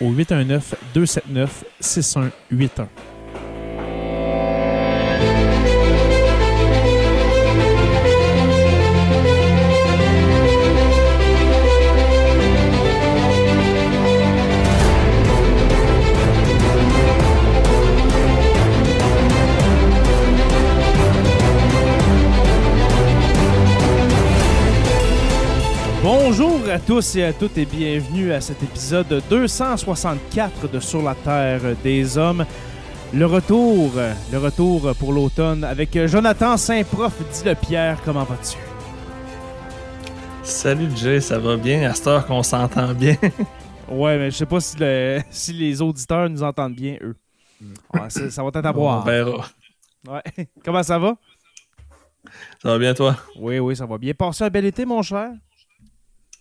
au 819 tous et à toutes et bienvenue à cet épisode 264 de Sur la Terre des Hommes. Le retour, le retour pour l'automne avec Jonathan Saint-Prof, dit le Pierre, comment vas-tu? Salut Jay, ça va bien? À cette heure qu'on s'entend bien? ouais, mais je sais pas si, le- si les auditeurs nous entendent bien, eux. Ouais, ça, va être à boire. On verra. Ouais. Comment ça va? Ça va bien toi? Oui, oui, ça va bien. Passé un bel été, mon cher?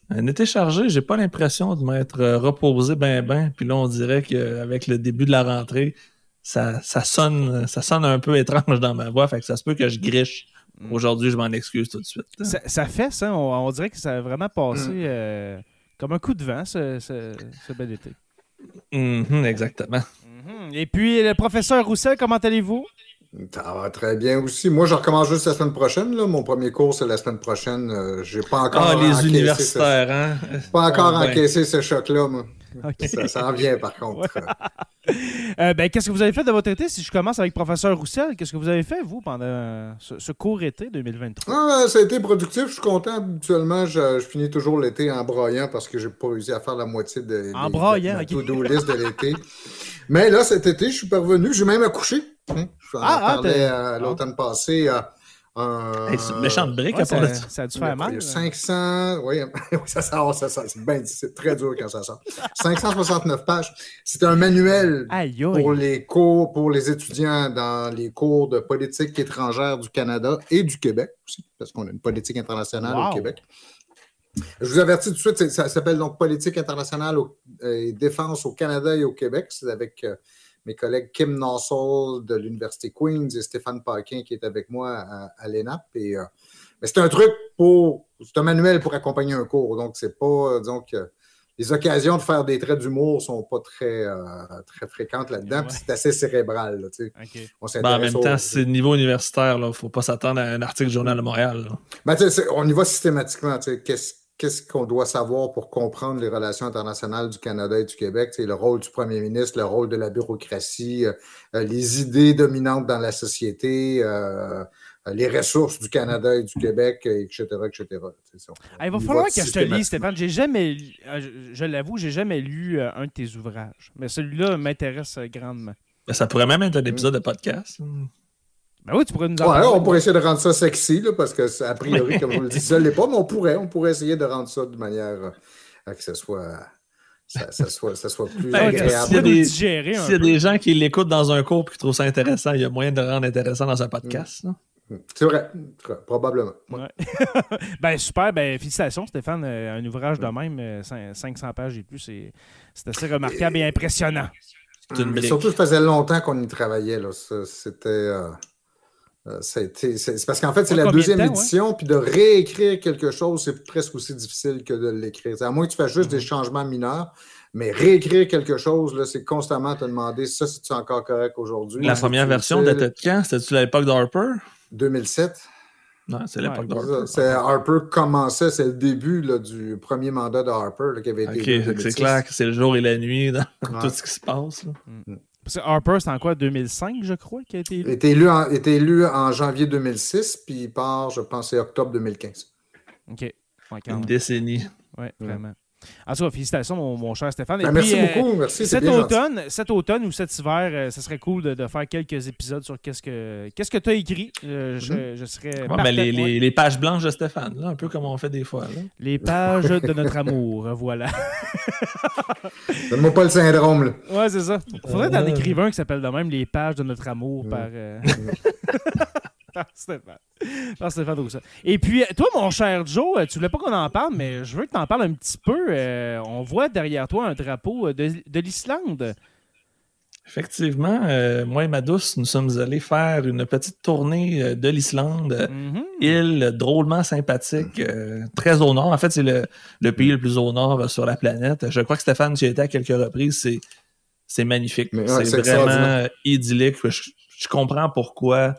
Un été chargé, j'ai pas l'impression de m'être euh, reposé ben ben. Puis là, on dirait qu'avec le début de la rentrée, ça, ça sonne ça sonne un peu étrange dans ma voix. Fait que ça se peut que je griche. Mm. Aujourd'hui, je m'en excuse tout de suite. Ça, ça fait ça, on, on dirait que ça a vraiment passé euh, comme un coup de vent, ce, ce- ce bel été. Mhm, exactement. Mhm. Et puis, le professeur Roussel, comment allez-vous? Ça va très bien aussi. Moi, je recommence juste la semaine prochaine. Là. Mon premier cours, c'est la semaine prochaine. Euh, j'ai pas encore Ah, les encaissé universitaires, hein? Pas encore Ah, ben. encaissé ce choc-là, moi. Ça s'en vient, par contre. Euh, ben, qu'est-ce que vous avez fait de votre été? Si je commence avec professeur Roussel, qu'est-ce que vous avez fait, vous, pendant ce, ce court été 2023? Ah, ça a été productif. Je suis content. Habituellement, je, je finis toujours l'été en broyant parce que j'ai pas réussi à faire la moitié de, En des- broyant, de ma ok. to-do list de l'été. Mais là, cet été, je suis parvenu. J'ai même accouché. Hein? Je en Ah, ah, parlais euh, l'automne passé. euh, un- Hey, c'est une méchante brique Ouais, à part de ça, a dû faire mal. il y a euh. 500, oui, oui, ça sort, ça sort. C'est bien- c'est très dur quand ça sort. 569 pages. C'est un manuel Aïe, pour les cours, pour les étudiants dans les cours de politique étrangère du Canada et du Québec aussi, parce qu'on a une politique internationale Wow. au Québec. Je vous avertis tout de suite, ça s'appelle donc Politique internationale au- euh, et défense au Canada et au Québec. C'est avec euh, mes collègues Kim Nossel de l'Université Queen's et Stéphane Paquin qui est avec moi à, à l'ENAP. Et, euh, mais c'est un truc pour. C'est un manuel pour accompagner un cours. Donc, c'est pas. euh, que les occasions de faire des traits d'humour sont pas très, euh, très fréquentes là-dedans. Ouais. C'est assez cérébral. là, tu sais. OK. On Ben, en même temps, c'est le niveau universitaire. Là. Faut pas s'attendre à un article du Journal de Montréal. Ben, tu sais, c'est- on y va systématiquement. tu sais, Qu'est-ce qu'est-ce qu'on doit savoir pour comprendre les relations internationales du Canada et du Québec? Sais, le rôle du premier ministre, le rôle de la bureaucratie, euh, euh, les idées dominantes dans la société, euh, les ressources du Canada et du Québec, etc., etc. Ça, Ah, il va falloir que je te lise, Stéphane. J'ai jamais je, je l'avoue, j'ai jamais lu un de tes ouvrages. Mais celui-là m'intéresse grandement. Ben, ça pourrait même être un épisode de podcast. Ben oui, tu pourrais nous en Ouais, parler. on pourrait essayer de rendre ça sexy, là, parce que, a priori, comme je vous le dis, ça ne l'est pas, mais on pourrait, on pourrait essayer de rendre ça de manière euh, à que ce soit, ça, ça soit, ça soit plus Ben, Tu s'il y a agréable. des- S'il y a des gens qui l'écoutent dans un cours et qui trouvent ça intéressant, il y a moyen de le rendre intéressant dans un podcast. là. C'est vrai, probablement. Ouais. ben super, ben félicitations Stéphane, Euh, un ouvrage de même, euh, cin- 500 pages et plus, c'est c'est assez remarquable et impressionnant. Mais brique. surtout, ça faisait longtemps qu'on y travaillait. C'était. euh, c'est c'est parce qu'en fait, c'est la de deuxième temps, édition, puis de réécrire quelque chose, c'est presque aussi difficile que de l'écrire. C'est À moins que tu fasses juste des changements mineurs, mais réécrire quelque chose, là, c'est constamment te demander ça, c'est-tu encore correct aujourd'hui? La première version datait de quand? C'était-tu à l'époque d'Harper? 2007. Non, c'est l'époque Ouais, d'Harper. Harper commençait, c'est le début là, du premier mandat de Harper là, qui avait été. Ok, élu en fait que 2006. c'est clair que c'est le jour et la nuit dans Ouais. tout ce qui se passe. là. Parce que Harper, c'est en quoi 2005, je crois, qui a été Il élu. était élu en, était élu en janvier 2006, puis il part, je pense, c'est octobre 2015. Ok. Ouais, Une décennie. Ouais, vraiment. En tout cas, félicitations, mon, mon cher Stéphane. Et Ben, puis, merci euh, beaucoup, merci. Cet automne, cet automne ou cet hiver, euh, ça serait cool de, de faire quelques épisodes sur qu'est-ce que qu'est-ce que tu as écrit. Euh, je, je serais Ouais, ben, les, les- les pages blanches de Stéphane, là, un peu comme on fait des fois. là. Les pages de notre amour, voilà. Donne-moi pas le syndrome. Là. Ouais, c'est ça. Faudrait t'en Ouais. écrire un qui s'appelle de même Les pages de notre amour par, euh, par Stéphane. Par Stéphane Rousseau. Et puis, toi, mon cher Joe, euh, tu voulais pas qu'on en parle, mais je veux que tu en parles un petit peu. Euh, on voit derrière toi un drapeau euh, de, de l'Islande. Effectivement, euh, moi et ma douce, nous sommes allés faire une petite tournée de l'Islande. Mhm. Île drôlement sympathique, euh, très au nord. En fait, c'est le, le pays le plus au nord sur la planète. Je crois que Stéphane, tu y étais à quelques reprises. C'est, magnifique. Ouais, c'est vraiment idyllique. Je, je comprends pourquoi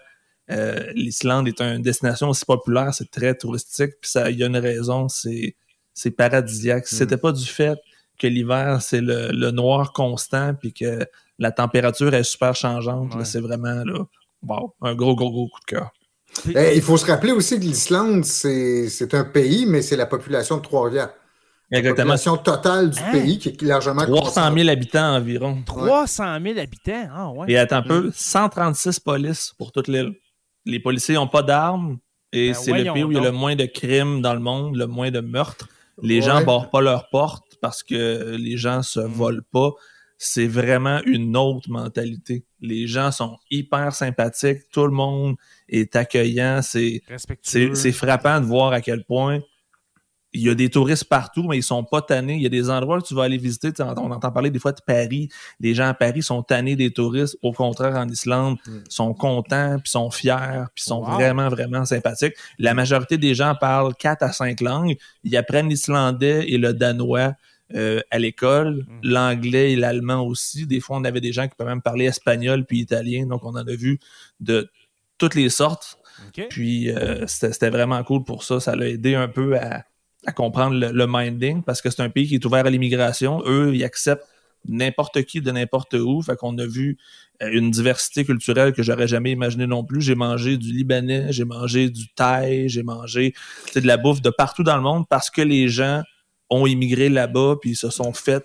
euh, l'Islande est une destination aussi populaire. C'est très touristique. Puis ça, il y a une raison. C'est, c'est paradisiaque. Si Mm. c'était pas du fait que l'hiver, c'est le, le noir constant, puis que la température est super changeante, là, Ouais. c'est vraiment là, wow, un gros, gros, gros coup de cœur. Eh, il faut se rappeler aussi que l'Islande, c'est c'est un pays, mais c'est la population de Trois-Rivières. La Exactement. population totale du Hein? pays qui est largement 300 concentrée. 000 habitants environ. 300 000 habitants. Ah, ouais. Et attends un peu, 136 polices pour toute l'île. Les policiers n'ont pas d'armes et Ben c'est le pays où il y a le moins de crimes dans le monde, le moins de meurtres. Les Ouais. gens barrent pas leurs portes parce que les gens se Mm. volent pas. C'est vraiment une autre mentalité. Les gens sont hyper sympathiques, tout le monde est accueillant. C'est frappant de voir à quel point il y a des touristes partout, mais ils sont pas tannés. Il y a des endroits que tu vas aller visiter. Tu sais, On entend parler des fois de Paris. Les gens à Paris sont tannés des touristes. Au contraire, en Islande, Mm. sont contents, puis sont fiers, puis sont Wow. vraiment, vraiment sympathiques. La majorité des gens parlent quatre à cinq langues. Ils apprennent l'islandais et le danois euh, à l'école, Mm. l'anglais et l'allemand aussi. Des fois, on avait des gens qui peuvent même parler espagnol puis italien. Donc, on en a vu de toutes les sortes. Puis euh, c'était vraiment cool pour ça. Ça l'a aidé un peu à, à comprendre le, le minding parce que c'est un pays qui est ouvert à l'immigration. Eux, ils acceptent n'importe qui de n'importe où. Fait qu'on a vu euh, une diversité culturelle que j'aurais jamais imaginé non plus. J'ai mangé du libanais, j'ai mangé du thaï, j'ai mangé de la bouffe de partout dans le monde parce que les gens ont immigré là-bas puis ils se sont fait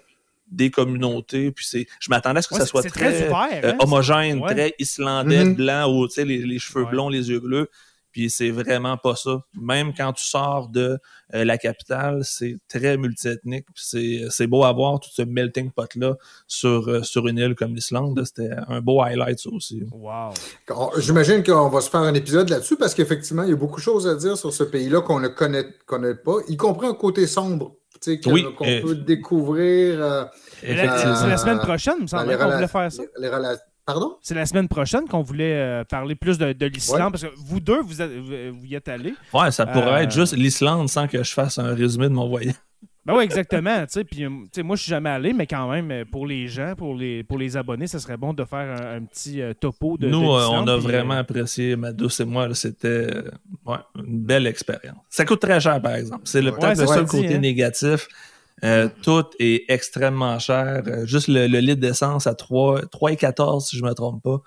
des communautés puis c'est je m'attendais à ce que Ouais, ça soit très, très ouvert, euh, hein, homogène Ouais. très islandais Mhm. blanc ou tu sais les, les cheveux Ouais. blonds les yeux bleus puis c'est vraiment pas ça même quand tu sors de euh, la capitale c'est très multiethnique puis c'est c'est beau à voir tout ce melting pot là sur euh, sur une île comme l'Islande c'était un beau highlight ça aussi Wow. J'imagine qu'on va se faire un épisode là-dessus parce qu'effectivement, il y a beaucoup de choses à dire sur ce pays-là qu'on ne connaît, connaît pas, y compris un côté sombre tu sais, que- Oui, qu'on euh, peut découvrir. euh, Euh, la semaine prochaine, il me semble, les qu'on voulait faire ça. les rela- Pardon? C'est la semaine prochaine qu'on voulait euh, parler plus de, de l'Islande, Ouais. parce que vous deux, vous, êtes- vous, vous y êtes allés. ouais ça pourrait Euh, être juste l'Islande sans que je fasse un résumé de mon voyage Ben oui, exactement. tu sais, Puis, euh, tu sais, moi, je suis jamais allé, mais quand même, euh, pour les gens, pour les, pour les abonnés, ça serait bon de faire un, un petit euh, topo de. Nous, de euh, on a vraiment euh, apprécié, ma douce et moi, c'était euh, ouais, une belle expérience. Ça coûte très cher, par exemple. C'est le- Ouais, peut-être le seul dit, côté hein. négatif. Euh, tout est extrêmement cher. Euh, juste le, le litre d'essence à 3, 3,14, si je me trompe pas,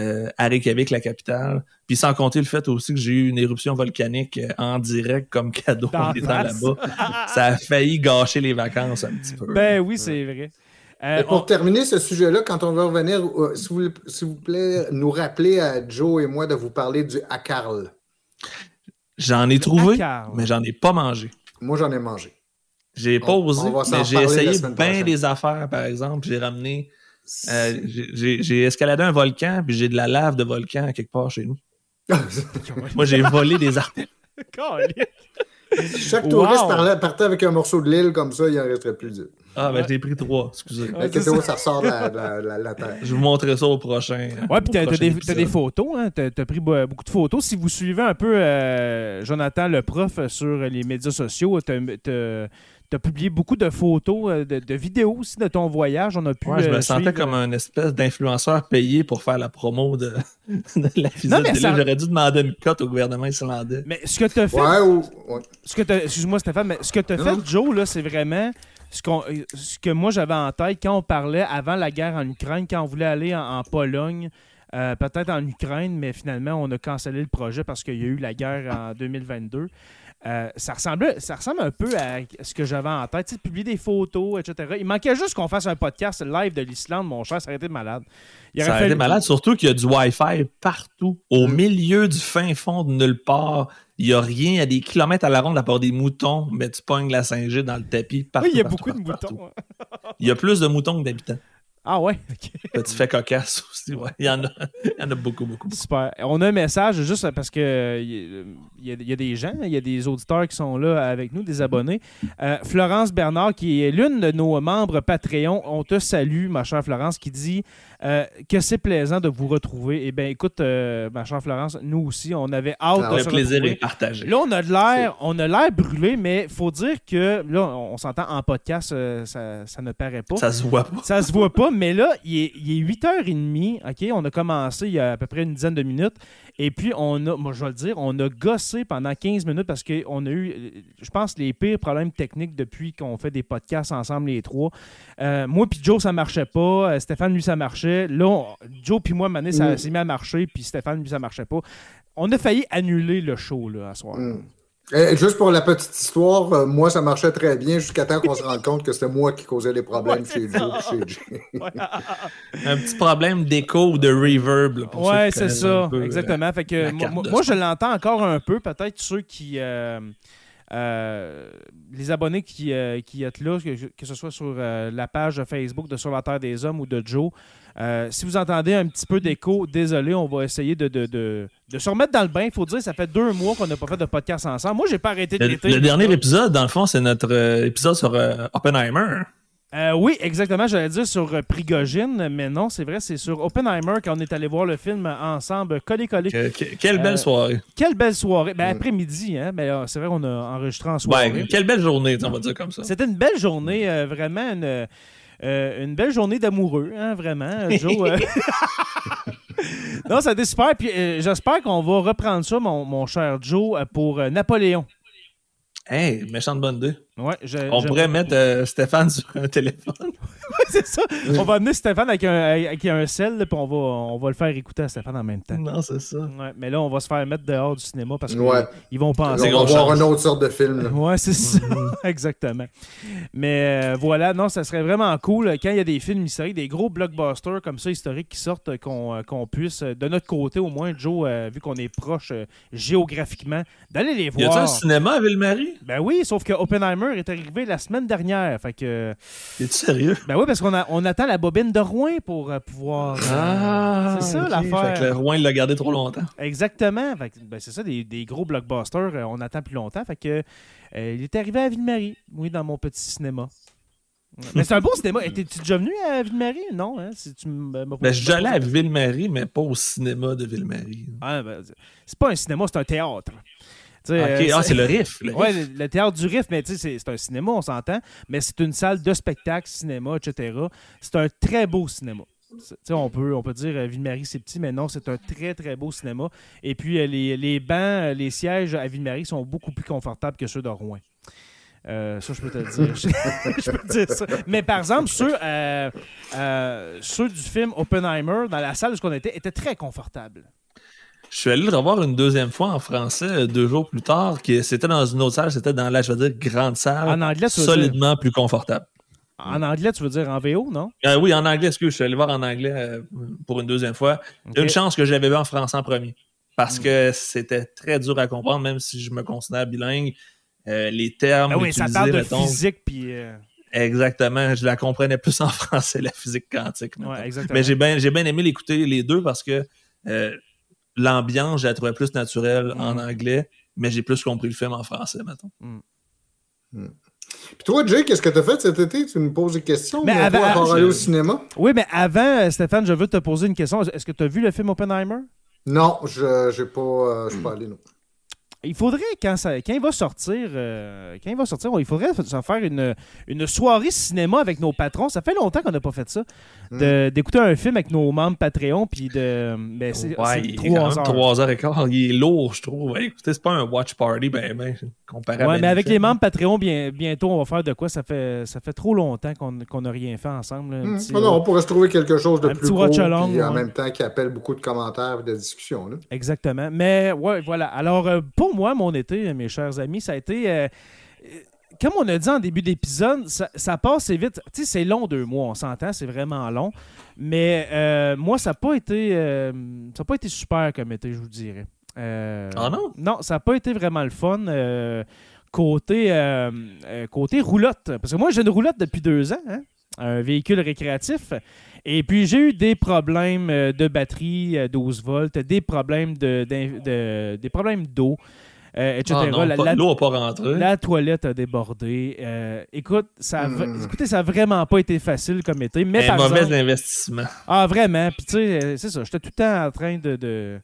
euh, à Reykjavik, la capitale. Puis sans compter le fait aussi que j'ai eu une éruption volcanique en direct comme cadeau en étant là-bas. Ça a failli gâcher les vacances un petit peu. Ben oui, c'est vrai. Euh, Et pour on- terminer ce sujet-là, quand on va revenir, euh, s'il vous, plaît, nous rappeler à Joe et moi de vous parler du Akarl. J'en ai trouvé, mais j'en ai pas mangé. Moi, j'en ai mangé. J'ai pas On- osé, mais j'ai essayé bien des affaires, par exemple. J'ai ramené, euh, j'ai- escaladé un volcan, puis j'ai de la lave de volcan quelque part chez nous. Moi, j'ai volé des artères. Chaque Wow. touriste parlait- partait avec un morceau de l'île comme ça, il en resterait plus. de- Ah, ben, j'ai pris trois, excusez. La KTO, ça ressort de la, la, la, la terre. Je vous montrer ça au prochain. Ouais, puis t'as, des, des photos, hein? T'as, pris beaucoup de photos. Si vous suivez un peu euh, Jonathan, le prof, euh, sur les médias sociaux, t'as, t'as- t'as publié beaucoup de photos, euh, de, de vidéos aussi de ton voyage. On a pu. Ouais, je me euh, sentais suivre- comme un espèce d'influenceur payé pour faire la promo de, de la Non, mais télé. ça- J'aurais dû demander une cote au gouvernement islandais. Mais ce que t'as fait, Ouais, ou. ouais. ce que t'as- excuse-moi Stéphane, mais ce que tu as Non, fait, non. Joe, là, c'est vraiment ce, qu'on- euh, ce que moi j'avais en tête quand on parlait avant la guerre en Ukraine, quand on voulait aller en, en Pologne, euh, peut-être en Ukraine, mais finalement on a cancellé le projet parce qu'il y a eu la guerre en 2022. Euh, ça, ressemblait, ça ressemble un peu à ce que j'avais en tête, tu sais, publier des photos, etc. Il manquait juste qu'on fasse un podcast live de l'Islande, mon cher, ça aurait été malade. Il Ça aurait été malade, surtout qu'il y a du Wi-Fi partout. Au Mm. milieu du fin fond de nulle part. Il n'y a rien, il y a des kilomètres à la ronde à part des moutons, mais tu pognes la 5G dans le tapis. Partout, Oui, il y a partout, beaucoup de moutons. partout. Il y a plus de moutons que d'habitants. Ah ouais? ok. Petit fait cocasse aussi, ouais. Il y en a, il y en a beaucoup, beaucoup. beaucoup. Super. On a un message juste parce que euh, il y, a- il y a des gens, il y a des auditeurs qui sont là avec nous, des abonnés. Euh, Florence Bernard, qui est l'une de nos membres Patreon, on te salue, ma chère Florence, qui dit euh, que c'est plaisant de vous retrouver. Eh bien, écoute, euh, ma chère Florence, nous aussi, on avait hâte Ah de Le se plaisir retrouver. est partagé. Là, on a de l'air, on a l'air brûlé, mais faut dire que là, on s'entend en podcast, euh, ça, ça ne paraît pas. Ça se voit pas. Ça se voit pas, mais là, il est, il est 8h30, OK? On a commencé il y a à peu près une dizaine de minutes. Et puis, on a, moi, je vais le dire, on a gossé pendant 15 minutes parce qu'on a eu, je pense, les pires problèmes techniques depuis qu'on fait des podcasts ensemble, les trois. Moi puis Joe, ça marchait pas. Stéphane, lui, ça marchait. Là, on- Joe puis moi, Mané, ça Mm. s'est mis à marcher. Puis Stéphane, lui, ça marchait pas. On a failli annuler le show, là, à soir. Mm. Et juste pour la petite histoire, euh, moi, ça marchait très bien jusqu'à temps qu'on se rende compte que c'était moi qui causais les problèmes Ouais, chez Joe chez Jay. Un petit problème d'écho ou de reverb. là, pour Ouais, c'est ça, euh, exactement. Fait que moi, je l'entends encore un peu. Peut-être ceux qui. euh, euh, les abonnés qui, euh, qui êtes là, que, que ce soit sur euh, la page Facebook de Sur la Terre des Hommes ou de Joe, euh, si vous entendez un petit peu d'écho, désolé, on va essayer de, de, de, de se remettre dans le bain. Il faut dire, ça fait deux mois qu'on n'a pas fait de podcast ensemble. Moi, j'ai pas arrêté de Le, l'été. le dernier épisode, dans le fond, c'est notre euh, épisode sur euh, Oppenheimer. Euh, oui, exactement. J'allais dire sur euh, Prigogine, mais non, c'est vrai, c'est sur Oppenheimer quand on est allé voir le film ensemble, collé-collé. Que- que- quelle belle Euh, soirée. Quelle belle soirée. Ben, Mm. après-midi, hein? Mais euh, c'est vrai qu'on a enregistré en soirée. Ben, quelle belle journée, on va dire comme ça. C'était une belle journée, euh, vraiment une, euh, une belle journée d'amoureux, hein, vraiment, euh, Joe. euh. non, ça a été super. Puis euh, j'espère qu'on va reprendre ça, mon, mon cher Joe, pour euh, Napoléon. Hey, méchante bonne idée. Ouais, je- On je- pourrait mettre euh, Stéphane sur un téléphone. c'est ça. On va amener Stéphane avec un, avec un sel, là, puis on va, on va le faire écouter à Stéphane en même temps. Non, c'est ça. Ouais, mais là, on va se faire mettre dehors du cinéma parce qu'ils Ouais. vont On penser. va grosse voir chance. une autre sorte de film. là. Ouais, c'est ça. Exactement. Mais euh, voilà, non, ça serait vraiment cool euh, quand il y a des films historiques, des gros blockbusters comme ça historiques qui sortent, qu'on qu'on puisse, de notre côté au moins, Joe, euh, vu qu'on est proche euh, géographiquement, d'aller les Y a-tu voir. un cinéma à Ville-Marie? Ben oui, sauf que Oppenheimer est arrivé la semaine dernière. Fait que. Es-tu sérieux? Ben oui, parce qu'on a- on attend la bobine de Rouen pour euh, pouvoir. euh, Ah, c'est ça, l'affaire. Fait que le Rouen, il l'a gardé trop longtemps. Exactement. Fait que, ben, c'est ça, des, des gros blockbusters, euh, on attend plus longtemps. Fait que euh, il est arrivé à Ville-Marie, oui, dans mon petit cinéma. Mais c'est un beau cinéma. Étais-tu déjà venu à Ville-Marie? Non, hein? Si tu m'as Ben, je suis déjà allé à Ville-Marie, mais pas au cinéma de Ville-Marie. Ah, ben, c'est pas un cinéma, c'est un théâtre. Euh, ah, c'est le riff. le Ouais, riff. le, théâtre du Riff, mais tu sais, c'est- un cinéma, on s'entend, mais c'est une salle de spectacle, cinéma, etc. C'est un très beau cinéma. On, peut, on peut dire euh, Ville-Marie, c'est petit, mais non, c'est un très, très beau cinéma. Et puis, euh, les, les bancs, les sièges à Ville-Marie sont beaucoup plus confortables que ceux de Rouen. Euh, ça, je peux te le dire. je peux te dire ça. Mais par exemple, ceux, ceux du film Oppenheimer, dans la salle où on était, étaient très confortables. Je suis allé le revoir une deuxième fois en français euh, deux jours plus tard. qui- C'était dans une autre salle, c'était dans la, je veux dire, grande salle. En anglais, tu veux solidement plus confortable. En anglais, tu veux dire en VO, non? Euh, oui, en anglais, excuse, je suis allé voir en anglais euh, pour une deuxième fois. Une chance que j'avais vu en français en premier. Parce Mm. que c'était très dur à comprendre, même si je me considère bilingue. Euh, les termes. Ah oui, ça utilisés, parle de mettons, physique, puis... Exactement. Je la comprenais plus en français, la physique quantique. ouais, exactement. Mais j'ai bien aimé l'écouter les deux parce que euh, l'ambiance, je la trouvais plus naturelle en Mm. anglais, mais j'ai plus compris le film en français, mettons. Puis toi, Jay, qu'est-ce que tu as fait cet été? Tu me poses des questions? Mais avant- aller au cinéma? Oui, mais avant, euh, Stéphane, je veux te poser une question. Est-ce que tu as vu le film Oppenheimer? Non, je j'ai pas, euh, je suis pas allé, non. Il faudrait, quand, ça, quand il va sortir, euh, quand il va sortir, il faudrait se faire une, une soirée cinéma avec nos patrons. Ça fait longtemps qu'on n'a pas fait ça. De- D'écouter un film avec nos membres Patreon, puis de. Ben, c'est Ouais, c'est il est quand heures. trois heures et quart. Il est lourd, je trouve. Ouais, écoutez, c'est pas un watch party, ben, ben, comparé à Ouais, mais avec les membres Patreon, bien, bientôt, on va faire de quoi? Ça fait, ça fait trop longtemps qu'on qu'on n'a rien fait ensemble. là. Hmm. petit- Ah non, on pourrait se trouver quelque chose de Un plus petit court, watch along, puis en même temps qui appelle beaucoup de commentaires et de discussions. Là. Exactement. Mais ouais, voilà. Alors, euh, pour moi, mon été, mes chers amis, ça a été. euh, euh, comme on a dit en début d'épisode, ça, ça passe assez vite. Tu sais, c'est long deux mois, on s'entend, c'est vraiment long. Mais euh, moi, ça n'a pas été. euh, ça n'a pas été super comme été, je vous dirais. Ah non? Non, ça n'a pas été vraiment le fun. côté, côté roulotte. Parce que moi, j'ai une roulotte depuis deux ans, hein, un véhicule récréatif. Et puis, j'ai eu des problèmes de batterie euh, 12 volts, des problèmes de- des problèmes d'eau, euh, etc. Ah non, La- pas- la- l'eau n'a pas rentré. la toilette a débordé. Euh, écoute, ça a, v- Mm. écoutez, ça a vraiment pas été facile comme été. Mais un par mauvais exemple- investissement. ah, vraiment. Puis, tu sais, euh, c'est ça. J'étais tout le temps en train de, de,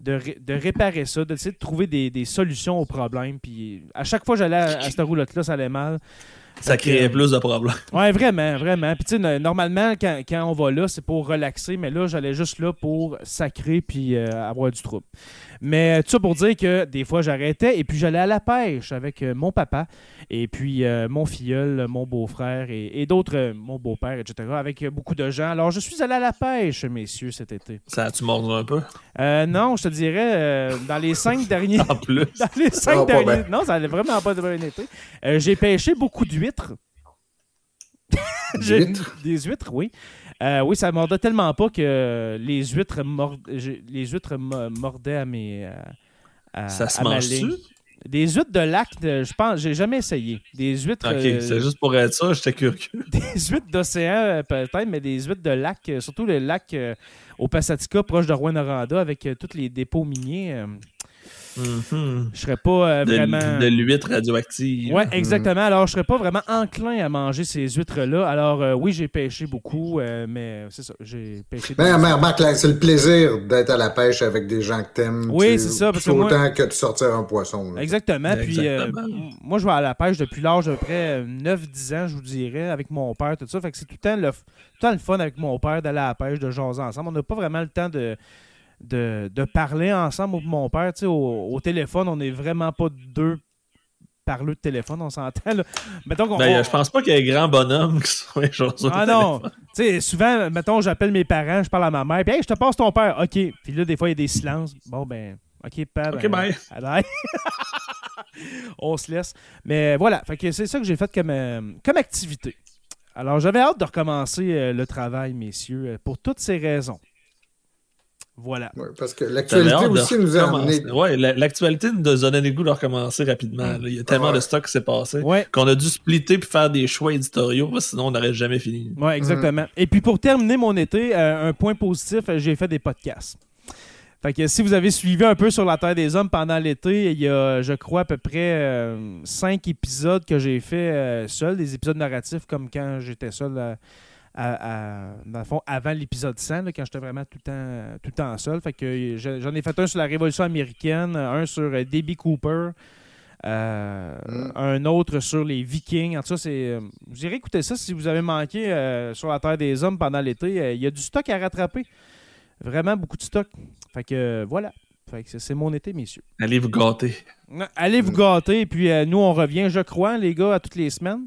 de, ré- de réparer ça, d'essayer de trouver des, des solutions aux problèmes. Puis, à chaque fois que j'allais à, à cette roulotte-là, ça allait mal. Ça créait euh, plus de problèmes. Ouais, vraiment, vraiment. Puis, tu sais, no- normalement, quand, quand on va là, c'est pour relaxer, mais là, j'allais juste là pour sacrer puis euh, avoir du trouble. Mais euh, tout ça pour dire que des fois, j'arrêtais et puis j'allais à la pêche avec mon papa et puis euh, mon filleul, mon beau-frère et, et d'autres, euh, mon beau-père, etc., avec beaucoup de gens. Alors, je suis allé à la pêche, messieurs, cet été. Ça a-tu mordu un peu? Non, je te dirais, dans les cinq derniers. En plus. Dans les cinq Ah, derniers. Non, ça allait vraiment pas de bon été. J'ai pêché beaucoup d'huîtres. Huîtres? Des huîtres, oui. Euh, oui, ça mordait tellement pas que les huîtres, mord- les huîtres mo- mordaient à mes. euh, à- Ça se mange-tu? Des huîtres de lac, je pense, j'ai jamais essayé. Des huîtres. Ok, euh, c'est juste pour être ça, j'étais curieux. des huîtres d'océan, peut-être, mais des huîtres de lac, surtout le lac euh, au Passatica, proche de Rouen-Noranda, avec euh, tous les dépôts miniers. Mhm. je serais pas euh, De, vraiment. de l'huître radioactive. Ouais, exactement. Alors, je serais pas vraiment enclin à manger ces huîtres-là. Alors, euh, oui, j'ai pêché beaucoup, euh, mais c'est ça, j'ai pêché. Mais, remarque, là, c'est le plaisir d'être à la pêche avec des gens que t'aimes. Oui, c'est ça, parce que moi- autant que de sortir un poisson. là. Exactement. Puis, Exactement. moi, je vais à la pêche depuis l'âge de près 9-10 ans, je vous dirais, avec mon père, tout ça. Fait que c'est tout le temps le, f- tout le temps le fun avec mon père d'aller à la pêche, de jaser ensemble. On n'a pas vraiment le temps de, de, de parler ensemble avec mon père. Tu sais, au, au téléphone, on n'est vraiment pas deux parleux de téléphone, on s'entend. là. Mettons qu'on. Ben, on- je pense pas qu'il y ait grand bonhomme qui soit Ah non! Tu sais, souvent, mettons, j'appelle mes parents, je parle à ma mère, puis hey, je te passe ton père. OK. Puis là, des fois, il y a des silences. Bon, ben, OK, pas. Ok, bye. bye. On se laisse. Mais voilà, fait que c'est ça que j'ai fait comme, euh, comme activité. Alors, j'avais hâte de recommencer euh, le travail, messieurs, euh, pour toutes ces raisons. Voilà. Ouais, parce que l'actualité aussi nous a amené. la- l'actualité nous a donné le goût de recommencer rapidement. là. Il y a tellement Ouais. de stock qui s'est passé Ouais. qu'on a dû splitter puis faire des choix éditoriaux, sinon on n'aurait jamais fini. Ouais, exactement. Et puis pour terminer mon été, euh, un point positif, euh, j'ai fait des podcasts. Fait que si vous avez suivi un peu sur la Terre des Hommes pendant l'été, il y a, je crois, à peu près euh, cinq épisodes que j'ai fait euh, seul, des épisodes narratifs comme quand j'étais seul à, à- à- dans le fond, avant l'épisode 100, là, quand j'étais vraiment tout le temps, tout le temps seul. Fait que je- j'en ai fait un sur la Révolution américaine, un sur euh, D.B. Cooper, euh, Mm. un autre sur les Vikings. En tout cas, c'est, euh, vous irez écouter ça si vous avez manqué euh, sur la Terre des Hommes pendant l'été. Euh, Il y a du stock à rattraper. Vraiment beaucoup de stock. Fait que euh, voilà. Fait que c'est- c'est mon été, messieurs. Allez vous gâter. Allez vous gâter, et puis euh, nous, on revient, je crois, les gars, à toutes les semaines.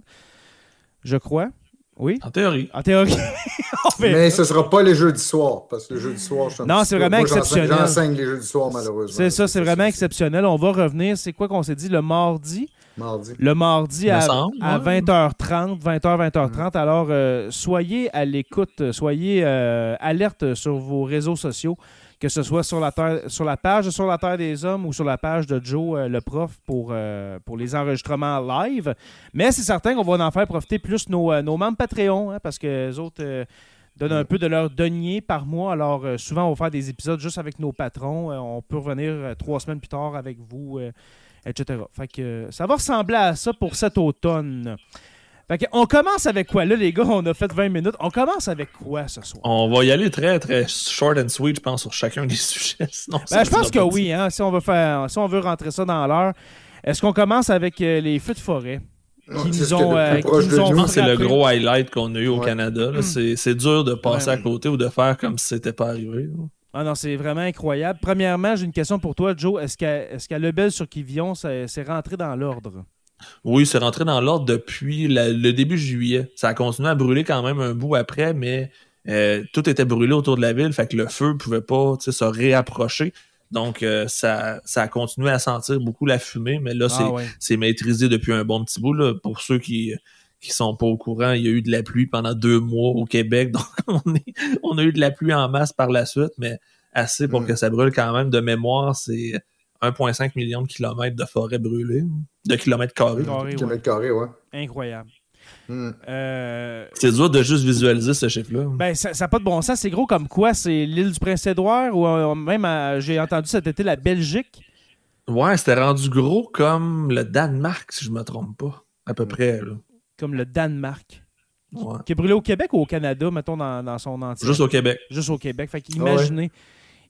Je crois. Oui, En théorie. en théorie. Verra. Mais ce ne sera pas les jeudis soirs, parce que les jeudis soirs, je Non, c'est vraiment moi, exceptionnel. J'enseigne les jeudis soirs, malheureusement. C'est ça, c'est vraiment exceptionnel. On va revenir. C'est quoi qu'on s'est dit le mardi? Mardi. Le mardi à, semble, à ouais. 20h30, 20h, 20h30. Alors, euh, soyez à l'écoute, soyez euh, alerte sur vos réseaux sociaux, que ce soit sur la, sur la page Sur la Terre des Hommes ou sur la page de Joe, euh, le prof, pour, euh, pour les enregistrements live. Mais c'est certain qu'on va en faire profiter plus nos, euh, nos membres Patreon, hein, parce que les autres donnent un peu de leur denier par mois. Alors, souvent, on va faire des épisodes juste avec nos patrons. On peut revenir trois semaines plus tard avec vous. etc. Fait que ça va ressembler à ça pour cet automne. Fait que on commence avec quoi? Là, les gars, on a fait 20 minutes. On commence avec quoi ce soir? On va y aller très, très short and sweet, je pense, sur chacun des sujets. Sinon, ça Ben, je pense que oui, hein, si, on veut faire, si on veut rentrer ça dans l'heure. Est-ce qu'on commence avec euh, les feux de forêt? Qui c'est nous ont, euh, le gros highlight qu'on a eu au Ouais. Canada. là. Mm. C'est dur de passer Ouais. à côté ou de faire comme si c'était pas arrivé. là. Ah non, c'est vraiment incroyable. Premièrement, j'ai une question pour toi, Joe. Est-ce qu'à est Lebel sur Kivion, c'est rentré dans l'ordre? Oui, c'est rentré dans l'ordre depuis la- le début juillet. Ça a continué à brûler quand même un bout après, mais euh, tout était brûlé autour de la ville, fait que le feu pouvait pas se réapprocher. Donc, euh, ça, ça a continué à sentir beaucoup la fumée, mais là, c'est Ah ouais. c'est maîtrisé depuis un bon petit bout. Là. Pour ceux qui qui sont pas au courant, il y a eu de la pluie pendant deux mois au Québec, donc on, est, on a eu de la pluie en masse par la suite, mais assez pour que ça brûle quand même. De mémoire, c'est 1,5 million de kilomètres de forêt brûlée, de kilomètres carrés. Carré. Kilomètres carrés, ouais. Incroyable. Hmm. Euh, C'est dur de juste visualiser ce chiffre-là. ben, ça n'a pas de bon sens. C'est gros comme quoi? C'est l'île du Prince-Édouard ou euh, même, euh, j'ai entendu cet été, la Belgique? Ouais, c'était rendu gros comme le Danemark, si je me trompe pas. À peu près, là. comme le Danemark. Ouais. Qui est brûlé au Québec ou au Canada, mettons, dans, dans son entier? Juste au Québec. Juste au Québec. Fait Ah qu'imaginez.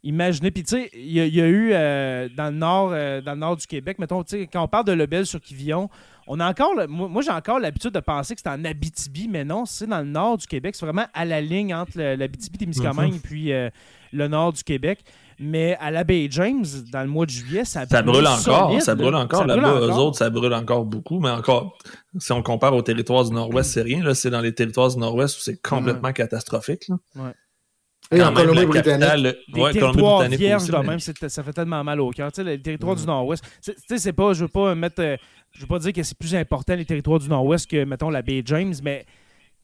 Imaginez, puis tu sais, il y, a- il y a eu euh, dans, le nord, euh, dans le nord du Québec, mettons, tu sais, quand on parle de Lebel sur Quivillon, on a encore, le- moi, moi, j'ai encore l'habitude de penser que c'est en Abitibi, mais non, c'est dans le nord du Québec, c'est vraiment à la ligne entre l'Abitibi, Témiscamingue Mhm. puis euh, le nord du Québec. Mais à la James, dans le mois de juillet, ça, Ça brûle encore, ça brûle encore là-bas. Eux autres, ça brûle encore beaucoup, mais encore, si on compare au territoire du Nord-Ouest, c'est rien. C'est dans les territoires du Nord-Ouest où c'est complètement catastrophique. Là. Et en Colombie-Britannique. ouais, territoires vierges même, ça fait tellement mal au cœur. Tu sais, les territoires du Nord-Ouest, c'est- tu sais, c'est pas, je veux pas mettre, euh, je veux pas dire que c'est plus important les territoires du Nord-Ouest que, mettons, la baie James, mais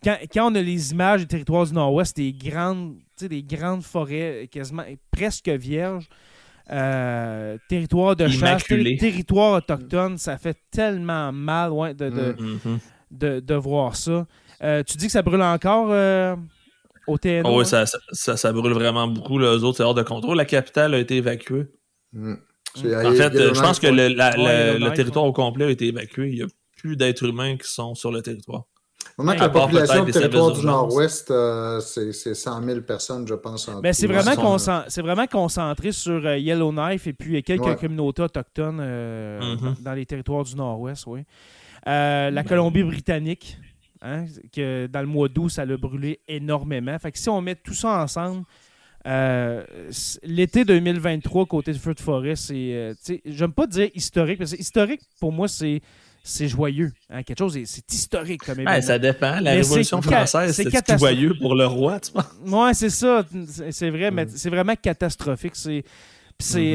quand, quand on a les images des territoires du Nord-Ouest, des grandes, tu sais, des grandes forêts quasiment presque vierges, euh, territoires de chasse, Immaculées. ter- territoires autochtones, ça fait tellement mal ouais, de, de, Mhm. de, de voir ça. Euh, tu dis que ça brûle encore euh, au TNO? Ah oui, hein? ça, ça, ça- ça brûle vraiment beaucoup. Là. Eux autres, c'est hors de contrôle. La capitale a été évacuée. Hmm. C'est- En fait, euh, je pense que le- le, la- Ouais, le- Yellowknife, le territoire au complet a été évacué. Il n'y a plus d'êtres humains qui sont sur le territoire. moment que À la part population peut-être du des territoire du. Nord-Ouest, euh, c'est c'est 100 000 personnes, je pense. en Ben, c'est vraiment, concentré sur euh, Yellowknife et puis quelques Ouais. communautés autochtones euh, Mhm. dans, dans les territoires du Nord-Ouest, oui. Euh, la Colombie-Britannique, hein, que dans le mois d'août, ça l'a brûlé énormément. Fait que si on met tout ça ensemble, euh, l'été 2023, côté de feu de forêt, c'est. euh, J'aime pas dire historique, parce que historique, pour moi, c'est. C'est joyeux. hein, quelque chose, c'est historique comme Ouais, événement. ça dépend. La Mais Révolution française, c'est joyeux pour le roi, tu vois. Ouais, c'est ça. C'est vrai, mais Mm. c'est vraiment catastrophique. C'est. Mhm.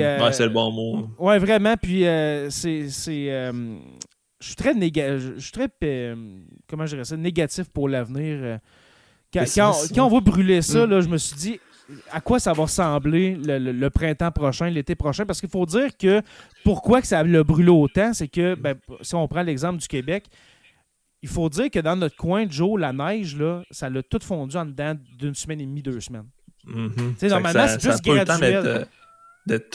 euh, Ouais, c'est le bon mot. Ouais, vraiment. Puis euh, c'est. c'est, euh, je suis très néga- je je suis très euh, comment je dirais ça négatif pour l'avenir. euh. Quand, on va brûler ça, Mm. là, je me suis dit à quoi ça va ressembler le, le- le printemps prochain, l'été prochain, parce qu'il faut dire que pourquoi que ça l'a brûlé autant, c'est que ben, si on prend l'exemple du Québec, il faut dire que dans notre coin, Joe, la neige, là, ça l'a tout fondu en dedans d'une semaine et demie, deux semaines. Mhm. que normalement, c'est le temps graduel. D'être,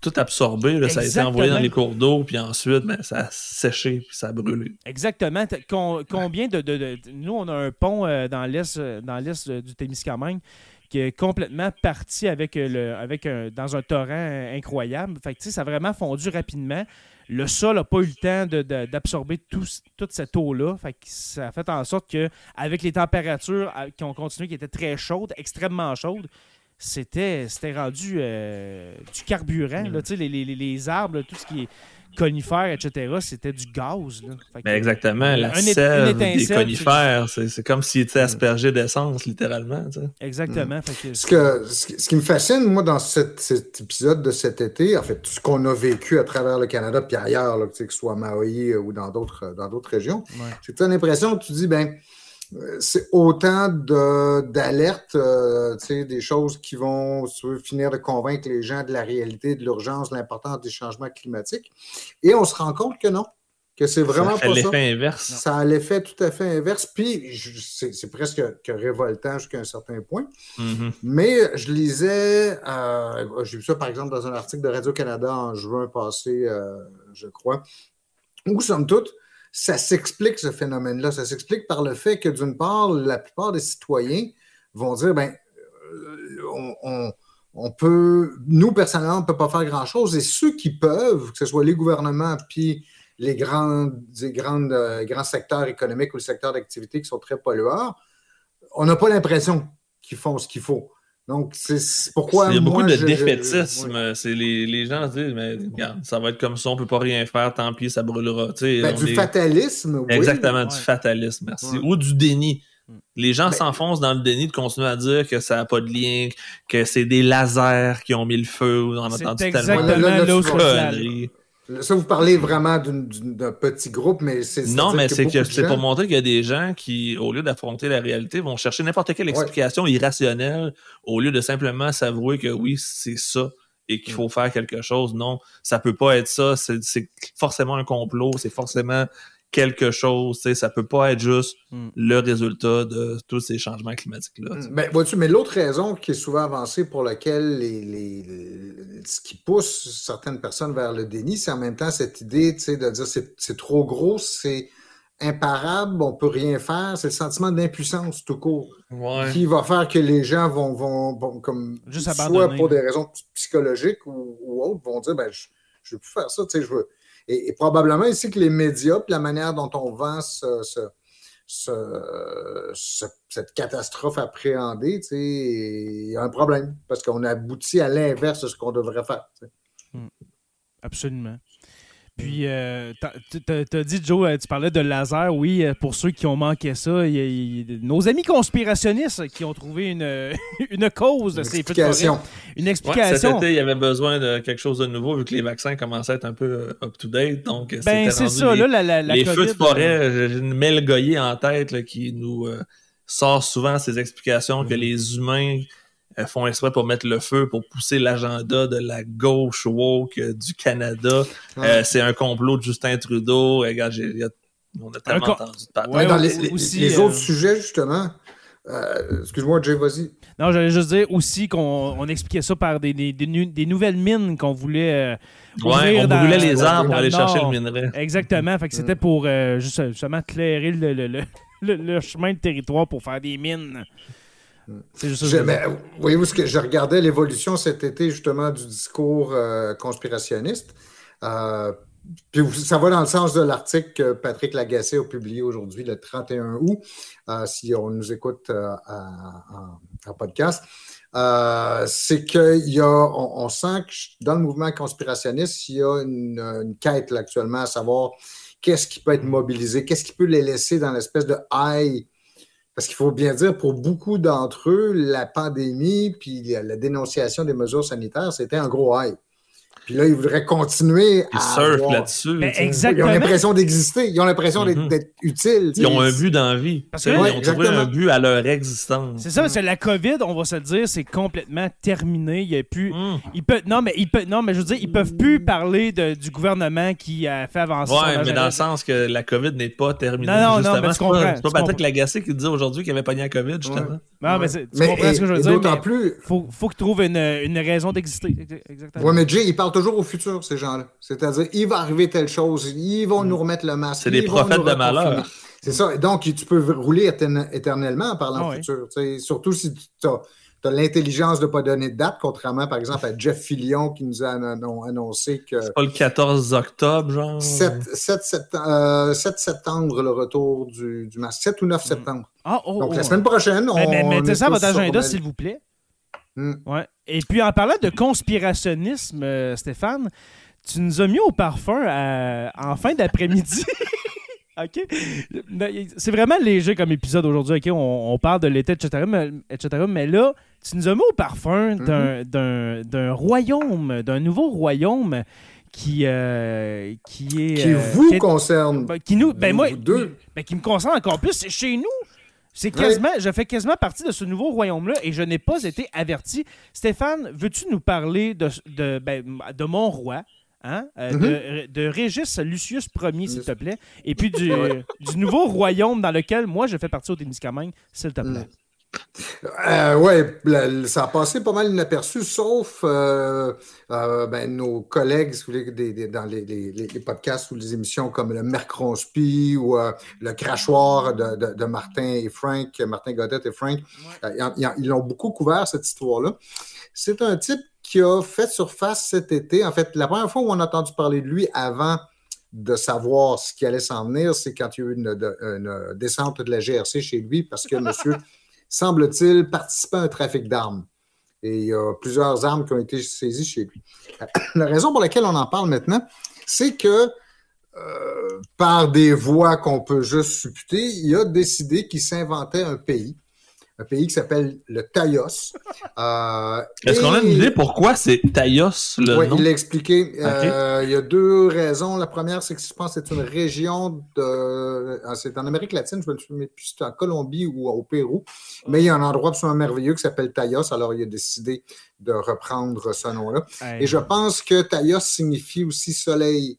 tout, absorbé. là. Ça a été envoyé dans les cours d'eau, puis ensuite, ben, ça a séché, puis ça a brûlé. Exactement. Con- combien de, de- de- Nous, on a un pont euh, dans l'est euh, euh, du Témiscamingue qui est complètement parti avec le, avec un, dans un torrent incroyable. Fait que, ça a vraiment fondu rapidement. Le sol n'a pas eu le temps d'absorber tout toute cette eau-là. Fait que ça a fait en sorte que, avec les températures qui ont continué, qui étaient très chaudes, extrêmement chaudes, c'était c'était rendu euh, du carburant. là. Tu sais, les, les- les- les arbres, là, tout ce qui est conifères, etc., c'était du gaz. Là. Fait que- Ben, exactement. La Un é- une sève des conifères, c'est, c'est comme s'il était aspergé d'essence, littéralement. Exactement. Fait que- Ce, que, ce, qui- me fascine, moi, dans cet, cet épisode de cet été, en fait, tout ce qu'on a vécu à travers le Canada puis ailleurs, là, tu sais, que ce soit à Maui euh, ou dans d'autres dans d'autres régions, Ouais. c'est que tu as l'impression que tu dis, ben, euh, c'est autant de- d'alertes, euh, tu sais, des choses qui vont finir de convaincre les gens de la réalité, de l'urgence, de l'importance des changements climatiques. Et on se rend compte que non. que c'est vraiment ça fait pas ça. l'effet inverse. Ça a l'effet tout à fait inverse. Puis, c'est presque que révoltant jusqu'à un certain point. Mhm. Mais je lisais, euh, j'ai vu ça par exemple dans un article de Radio-Canada en juin passé, euh, je crois, où, somme toute, ça s'explique ce phénomène-là. Ça s'explique par le fait que, d'une part, la plupart des citoyens vont dire, ben, euh, on, peut, nous, personnellement, on ne peut pas faire grand-chose. Et ceux qui peuvent, que ce soit les gouvernements, puis les grands, les grandes, euh, grands secteurs économiques ou le secteur d'activité qui sont très pollueurs, on n'a pas l'impression qu'ils font ce qu'il faut. Donc, c'est pourquoi. Il y a beaucoup moi, de je- je- défaitisme. ouais. C'est les, les gens se disent, mais regarde, ça va être comme ça, on peut pas rien faire, tant pis, ça brûlera. Ben, du est- fatalisme, oui. Exactement, Ouais. du fatalisme, merci. Ouais. Ou du déni. Mm. Les gens Ben- s'enfoncent dans le déni de continuer à dire que ça n'a pas de lien, que c'est des lasers qui ont mis le feu. On a C'est entendu exactement tellement là, là, là Ça, vous parlez vraiment d'un petit groupe, mais c'est. Non, mais c'est gens- pour montrer qu'il y a des gens qui, au lieu d'affronter la réalité, vont chercher n'importe quelle Ouais. explication irrationnelle au lieu de simplement s'avouer que oui, c'est ça et qu'il Mm. faut faire quelque chose. Non, ça peut pas être ça. C'est forcément un complot. C'est forcément quelque chose. tu sais, Ça peut pas être juste Mm. le résultat de tous ces changements climatiques-là. tu sais. Ben, vois-tu, mais l'autre raison qui est souvent avancée pour laquelle les, les- les- ce qui pousse certaines personnes vers le déni, c'est en même temps cette idée tu sais, de dire c'est c'est trop gros, c'est imparable, on peut rien faire, c'est le sentiment d'impuissance tout court Ouais. qui va faire que les gens vont, vont, vont comme Juste soit abandonner. pour des raisons psychologiques ou, ou autres, vont dire ben, je ne veux plus faire ça, tu sais, je veux. Et, probablement ici que les médias, puis la manière dont on vend ce, ce- ce- ce- cette catastrophe appréhendée, il y a un problème parce qu'on aboutit à l'inverse de ce qu'on devrait faire. sais. Absolument. Puis, euh, t'as- dit, Joe, euh, tu parlais de laser. Oui, euh, pour ceux qui ont manqué ça, il y a- il y a nos amis conspirationnistes qui ont trouvé une, une cause de Une ces feux de forêt. explication. Une Ouais, cet explication. été, il y avait besoin de quelque chose de nouveau vu que les vaccins commençaient à être un peu euh, up-to-date. Donc, ben, c'est ça, les- là, la, la, la les COVID, feux de forêt, j'ai une Mel Goyer en tête là, qui nous euh, sort souvent ces explications que Mhm. les humains font exprès pour mettre le feu, pour pousser l'agenda de la gauche woke euh, du Canada. Ouais. Euh, c'est un complot de Justin Trudeau. Regarde, j'ai- il y a- on a tellement entendu parler. Ouais, dans les, les- aussi, les euh, autres sujets, justement, euh, excuse-moi, Jay, vas-y. Non, j'allais juste dire aussi qu'on on expliquait ça par des, des, des nu- des nouvelles mines qu'on voulait. euh, Ouais, ouvrir on dans- brûlait les arbres pour le aller chercher le nord. minerai. Exactement. Fait que c'était pour euh, juste- justement clairer le, le, le, le- le chemin de territoire pour faire des mines. C'est juste Je- ben, voyez-vous ce que je regardais l'évolution cet été justement du discours euh, conspirationniste. Euh, puis ça va dans le sens de l'article que Patrick Lagacé a publié aujourd'hui le 31 août, euh, si on nous écoute en, podcast. C'est qu'il y a, on, on sent que dans le mouvement conspirationniste, il y a une, une quête là, actuellement à savoir qu'est-ce qui peut être mobilisé, qu'est-ce qui peut les laisser dans l'espèce de high parce qu'il faut bien dire, pour beaucoup d'entre eux, la pandémie puis la, dénonciation des mesures sanitaires, c'était un gros high. Puis là, ils voudraient continuer Ils à. surfent avoir- là-dessus. Ben. Ils ont l'impression d'exister. Ils ont l'impression d'être Mhm. d'être utiles. Ils ont un but dans la vie. Parce que- ils ont trouvé un but à leur existence. C'est ça, c'est la COVID, on va se le dire, c'est complètement terminé. Il y a plus. Hum. Ils peuvent, non, mais ils peuvent, non, mais je veux dire, ils peuvent plus parler de- du gouvernement qui a fait avancer Ouais, mais dans le sens que la COVID n'est pas terminée. Non, non, non, justement. mais tu C'est pas- pas Patrick. Lagacé qui disait aujourd'hui qu'il avait pogné la COVID, justement. Ouais. Non, mais tu comprends ce que je veux dire. D'autant plus. Faut, faut qu'ils trouvent une, une raison d'exister. Ex- Exactement. Ouais, mais Jay, ils parlent toujours au futur, ces gens-là. C'est-à-dire, il va arriver telle chose, ils vont nous remettre le masque. C'est des prophètes de malheur. C'est ça. Donc, tu peux rouler étern- éternellement en parlant Ah ouais. futur. Surtout si tu as, l'intelligence de ne pas donner de date, contrairement, par exemple, à Jeff Fillion qui nous a annon- annoncé que C'est pas le 14 octobre, genre? 7, 7 septembre, euh, 7 septembre, le retour du, du masque. 7 ou 9 septembre. Ah, oh, Donc, oh, la semaine prochaine, on. Mais, mais- mettez est ça à votre agenda, s'il vous plaît. Hmm. Ouais. Et puis, en parlant de conspirationnisme, euh, Stéphane, tu nous as mis au parfum à- en fin d'après-midi. OK? Ben, C'est vraiment léger comme épisode aujourd'hui. OK? On, on parle de l'été, etc., mais, etc., mais là, tu nous as mis au parfum d'un- d'un d'un royaume, d'un nouveau royaume qui, euh, qui est. Qui euh, vous qui est- concerne. ben, qui nous, ben Vous moi, deux. ben, qui me concerne encore plus, c'est chez nous. C'est Oui. quasiment, je fais quasiment partie de ce nouveau royaume-là et je n'ai pas été averti. Stéphane, veux-tu nous parler de, de, ben, de mon roi, Hein? Euh, Mhm. de, de Régis Lucius Ier, s'il te plaît. Et puis du, du nouveau royaume dans lequel moi je fais partie au Témiscamingue, s'il te plaît? Euh, la- ça a passé pas mal inaperçu, sauf euh, euh, ben, nos collègues, si vous voulez, des- des- dans les, les- les- les podcasts ou les émissions comme le Mercronspi ou le Crachoir de, de- de Martin et Frank, Martin Godette et Frank. Ils, ils- ils ont beaucoup couvert cette histoire-là. C'est un type qui a fait surface cet été. En fait, la première fois où on a entendu parler de lui avant de savoir ce qui allait s'en venir, c'est quand il y a eu une, une descente de la GRC chez lui parce que monsieur semble-t-il, participait à un trafic d'armes. Et il y a plusieurs armes qui ont été saisies chez lui. La raison pour laquelle on en parle maintenant, c'est que euh, par des voies qu'on peut juste supputer, il a décidé qu'il s'inventait un pays, un pays qui s'appelle le Taïos. Euh, Est-ce qu'on a une idée pourquoi c'est Taïos le oui, nom? il l'a expliqué. Euh, il y a deux raisons. La première, c'est que je pense que c'est une région de. ah, C'est en Amérique latine, je me souviens plus si c'est en Colombie ou au Pérou. Mais il y a un endroit absolument merveilleux qui s'appelle Taïos. Alors, il a décidé de reprendre ce nom-là. Hey. Et je pense que Taïos signifie aussi soleil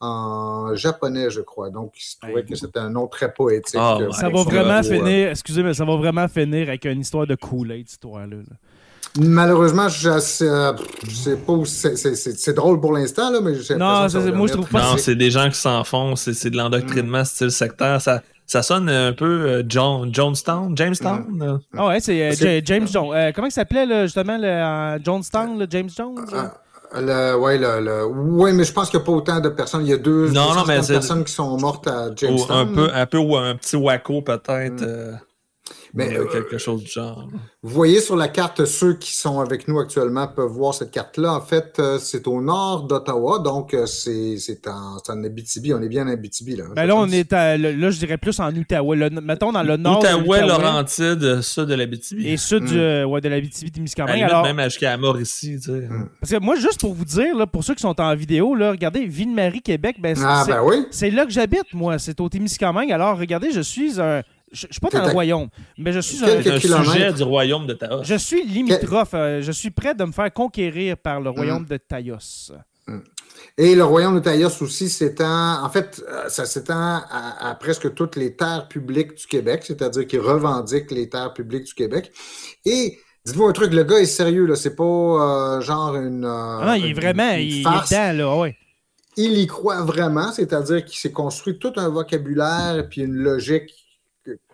en japonais, je crois. Donc, il se trouvait que c'était un nom très poétique. Ah, Euh. Ça va vraiment finir, excusez, mais ça va vraiment finir avec une histoire de Kool-Aid, cette histoire-là. là. Malheureusement, je sais, euh, je sais pas où c'est- c'est c'est- c'est drôle pour l'instant, là, mais Non, ça va c'est- moi, je trouve pas Non, c'est des gens qui s'enfoncent, c'est c'est de Mm. l'endoctrinement style sectaire. Ça, ça sonne un peu euh, John, Jonestown, Jamestown. Mm. Ah ouais, c'est euh, James Jones. Euh, comment il s'appelait justement le euh, Jonestown, le James Jones? Le, ouais, le, le- ouais, mais je pense qu'il n'y a pas autant de personnes. Il y a deux, Non, non, 250 mais c'est- personnes qui sont mortes à Jamestown. un peu, un peu ou un petit wacko peut-être. Mm. Mais, euh, euh, quelque chose du genre. Vous voyez sur la carte, ceux qui sont avec nous actuellement peuvent voir cette carte-là. En fait, euh, c'est au nord d'Ottawa, donc c'est c'est en, en Abitibi. On est bien en Abitibi, là. Ben je là, on est à, le- là, je dirais plus en Outaouais. Là, mettons dans le nord. de Outaouais, Laurentide, sud de l'Abitibi. Et sud Mm. euh, ouais, de l'Abitibi Témiscamingue. Alors, même jusqu'à Mauricie, tu sais. Mm. parce que moi, juste pour vous dire, là, pour ceux qui sont en vidéo, là, regardez, Ville-Marie, Québec, ben, c'est- Ah, c'est ben oui. c'est là que j'habite, moi. C'est au Témiscamingue. Alors, regardez, je suis un. Je je suis pas dans le royaume, mais je suis un. Un sujet du royaume de Taos. Je suis limitrophe. euh, je suis prêt de me faire conquérir par Mm. le royaume de Taïos. Et le royaume de Taïos aussi s'étend, en fait, euh, ça s'étend à, à presque toutes les terres publiques du Québec, c'est-à-dire qu'il revendique les terres publiques du Québec. Et dites-vous un truc, le gars est sérieux, là, c'est pas euh, genre une. euh, Ah non, il est une- vraiment. une Il, il est dedans, là. ouais. il y croit vraiment, c'est-à-dire qu'il s'est construit tout un vocabulaire et puis une logique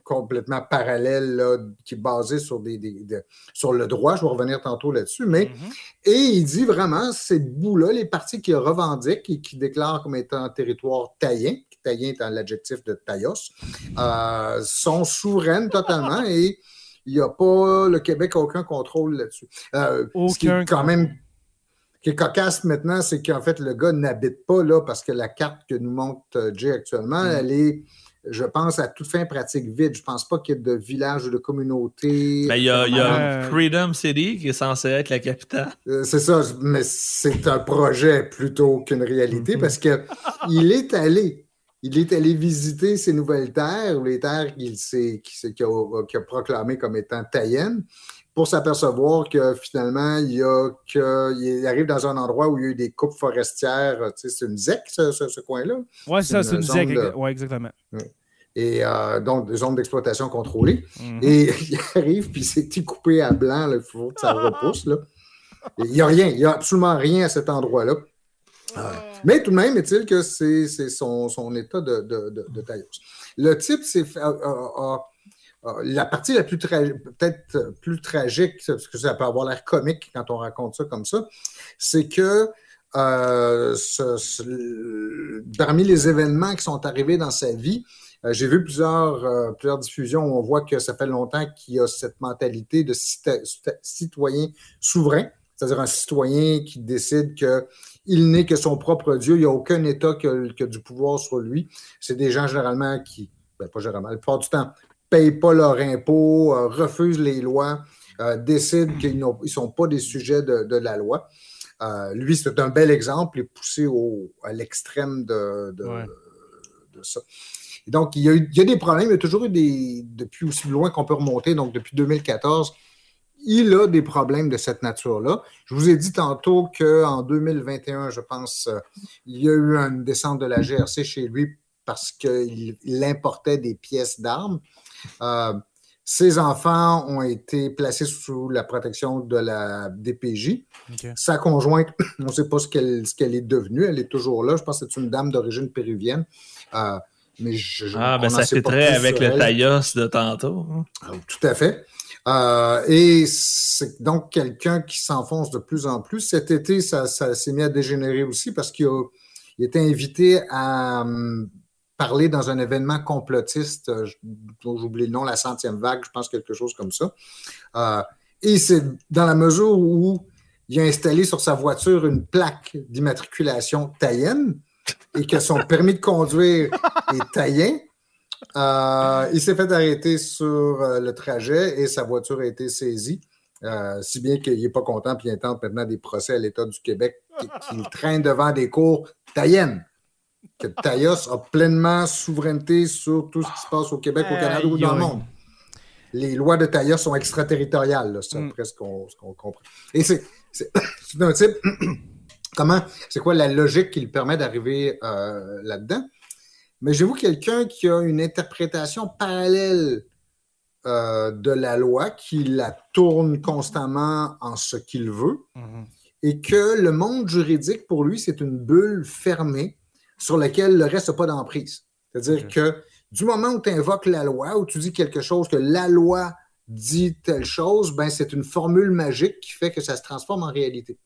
complètement parallèle là, qui est basée sur, des, des- de- sur le droit. Je vais revenir tantôt là-dessus. Mais, Mhm. et il dit vraiment, ces bouts-là, les parties qu'il revendique et qui déclarent comme étant territoire taïen, taïen étant l'adjectif de Taïos, euh, sont souveraines totalement et il n'y a pas, le Québec n'a aucun contrôle là-dessus. Euh, ce qui est quand même qui est cocasse maintenant, c'est qu'en fait, le gars n'habite pas là parce que la carte que nous montre euh, Jay actuellement, Mm. elle est, je pense, à toute fin pratique vide. Je pense pas qu'il y ait de village ou de communauté. Ben, il y a, il y a Euh, Freedom City qui est censé être la capitale. Euh, C'est ça, mais c'est un projet plutôt qu'une réalité Mhm. parce que il est allé. Il est allé visiter ces nouvelles terres, ou les terres qu'il a, qu'il a proclamées comme étant taïennes, pour s'apercevoir que finalement, il, y a que, il arrive dans un endroit où il y a eu des coupes forestières. Tu sais, c'est une ZEC, ce, ce- ce coin-là. Ouais, c'est ça, C'est c'est une une zone zec. de- Ouais, exactement. Et euh, donc, des zones d'exploitation contrôlées. Mhm. Et il arrive, puis c'est coupé à blanc, là, il faut que ça repousse. Là. Il n'y a rien, il n'y a absolument rien à cet endroit-là. Euh, mais tout de même, est-il que c'est c'est son, son état de, de, de. Le type, a- a- a- la partie la plus peut-être plus tragique, parce que ça peut avoir l'air comique quand on raconte ça comme ça, c'est que euh, parmi les événements qui sont arrivés dans sa vie, euh, j'ai vu plusieurs, euh, diffusions où on voit que ça fait longtemps qu'il y a cette mentalité de citoyen souverain, c'est-à-dire un citoyen qui décide qu'il n'est que son propre Dieu, il n'y a aucun État qui a, du pouvoir sur lui. C'est des gens généralement qui, ben pas généralement, la plupart du temps, payent pas leurs impôts, euh, refusent les lois, euh, décident qu'ils ne sont pas des sujets de, de la loi. Euh, lui, c'est un bel exemple, il est poussé au, à l'extrême de, de, Ouais. de ça. Et donc, il y, a eu- il y a des problèmes, il y a toujours eu des, depuis aussi loin qu'on peut remonter, donc depuis 2014, il a des problèmes de cette nature-là. Je vous ai dit tantôt qu'en 2021, je pense, il y a eu une descente de la GRC chez lui parce qu'il importait des pièces d'armes. Euh, ses enfants ont été placés sous la protection de la DPJ. Sa conjointe, on ne sait pas ce qu'elle est devenue. Elle est toujours là. Je pense que c'est une dame d'origine péruvienne. Euh, mais ah, ben ça fitterait avec le taillos de tantôt. Hein. Ah, tout à fait. Euh, et c'est donc quelqu'un qui s'enfonce de plus en plus. Cet été, ça, s'est mis à dégénérer aussi parce qu'il a, été invité à parler dans un événement complotiste, euh, dont j'oublie le nom, la centième vague, je pense quelque chose comme ça. Euh, et c'est dans la mesure où il a installé sur sa voiture une plaque d'immatriculation taïenne et que son permis de conduire est taïen, euh, il s'est fait arrêter sur le trajet et sa voiture a été saisie. Si bien qu'il n'est pas content, puis il intente maintenant des procès à l'État du Québec qu'il traîne devant des cours taïennes. Que Taïos a pleinement souveraineté sur tout ce qui se passe au Québec, au Canada ou dans le monde. Les lois de Taïos sont extraterritoriales, c'est mm. presque ce qu'on comprend. Et c'est un type. Comment, c'est quoi la logique qui lui permet d'arriver là-dedans? Mais j'ai vous quelqu'un qui a une interprétation parallèle euh, de la loi, qui la tourne constamment en ce qu'il veut, mhm. et que le monde juridique, pour lui, c'est une bulle fermée sur laquelle le reste n'a pas d'emprise. C'est-à-dire que du moment où tu invoques la loi, où tu dis quelque chose, que la loi dit telle chose, ben c'est une formule magique qui fait que ça se transforme en réalité.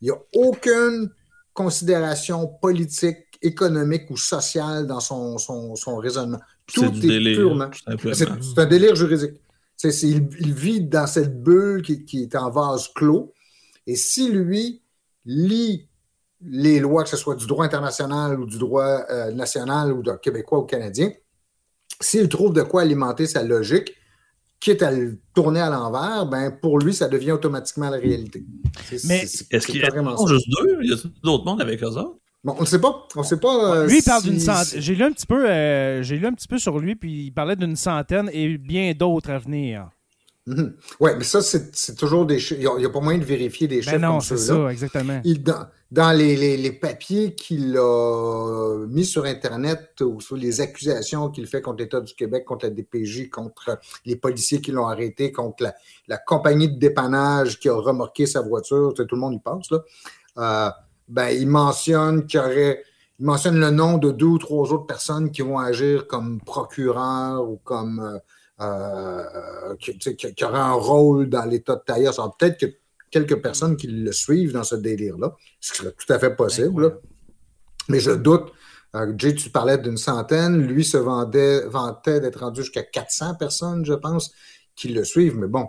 Il n'y a aucune considération politique, économique ou sociale dans son, son, raisonnement. Tout est, purement. C'est un délire juridique. il, vit dans cette bulle qui, est en vase clos. Et si lui lit les lois, que ce soit du droit international ou du droit euh, national ou de québécois ou canadien, s'il trouve de quoi alimenter sa logique, quitte à le tourner à l'envers, ben pour lui, ça devient automatiquement la réalité. Mais est-ce qu'il y a juste deux? Il y a d'autres mondes avec eux autres? Bon, on ne sait pas. On sait pas. Euh, lui, il parle d'une centaine. J'ai lu un petit peu. Euh, j'ai lu un petit peu sur lui, puis il parlait d'une centaine et bien d'autres à venir. Mhm. Oui, mais ça, c'est toujours des. Il n'y a, pas moyen de vérifier des ben chiffres. non, c'est ça, exactement. dans, les, papiers qu'il a mis sur Internet ou sur les accusations qu'il fait contre l'État du Québec, contre la DPJ, contre les policiers qui l'ont arrêté, contre la, compagnie de dépannage qui a remorqué sa voiture, tout le monde y pense, là. Euh, ben, il mentionne qu'il aurait. Mentionne le nom de deux ou trois autres personnes qui vont agir comme procureurs ou comme. Euh, euh qui, qui, auraient un rôle dans l'État de Taïa. Peut-être que quelques personnes qui le suivent dans ce délire-là, ce qui serait tout à fait possible. Mais je doute. Euh, Jay, tu parlais d'une centaine. Lui se vendait, vantait d'être rendu jusqu'à 400 personnes, je pense, qui le suivent. Mais bon,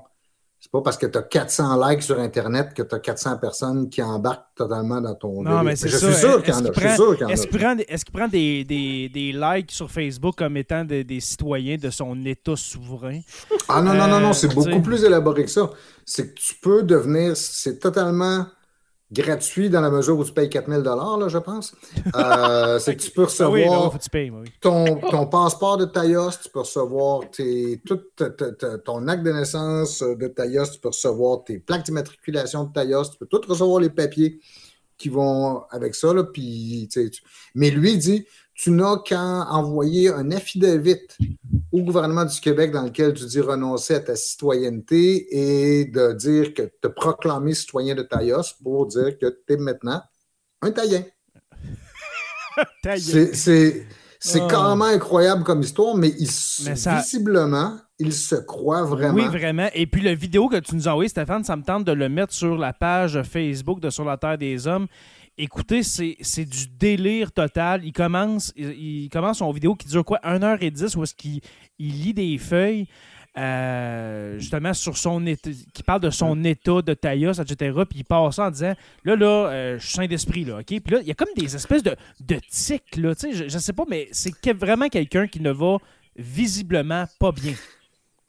c'est pas parce que tu as 400 likes sur Internet que tu as 400 personnes qui embarquent totalement dans ton. Non, mais c'est Je suis sûr qu'il y en a. Est-ce qu'il prend, est prend des, des, des, likes sur Facebook comme étant des, des citoyens de son État souverain? Ah non, non, non, non, c'est euh, beaucoup plus élaboré que ça. C'est que tu peux devenir. C'est totalement gratuit dans la mesure où tu payes 4000 là, je pense. Euh, c'est que tu peux ah recevoir ton, passeport de Taïos, tu peux recevoir tes, tout ton acte de naissance de Taïos, tu peux recevoir tes plaques d'immatriculation de Taïos, tu peux tout recevoir les papiers qui vont avec ça. Là, puis, mais lui dit, tu n'as qu'à envoyer un affidavit au gouvernement du Québec dans lequel tu dis renoncer à ta citoyenneté et de dire que te proclamer citoyen de Taïos pour dire que tu es maintenant un Taïen. C'est c'est ah. carrément incroyable comme histoire, mais, il, visiblement, il se croit vraiment. Oui, vraiment. Et puis, la vidéo que tu nous as envoyée, Stéphane, ça me tente de le mettre sur la page Facebook de Sur la Terre des Hommes. Écoutez, c'est du délire total. Il commence, il, commence son vidéo qui dure quoi? 1h10 où est-ce qu'il lit des feuilles euh, justement sur son état, qui parle de son état de taillas, etc. Puis il passe en disant là, là, euh, je suis saint d'esprit, là, OK? Puis là, il y a comme des espèces de, de tics, là, tu sais, je, je sais pas, mais c'est vraiment quelqu'un qui ne va visiblement pas bien.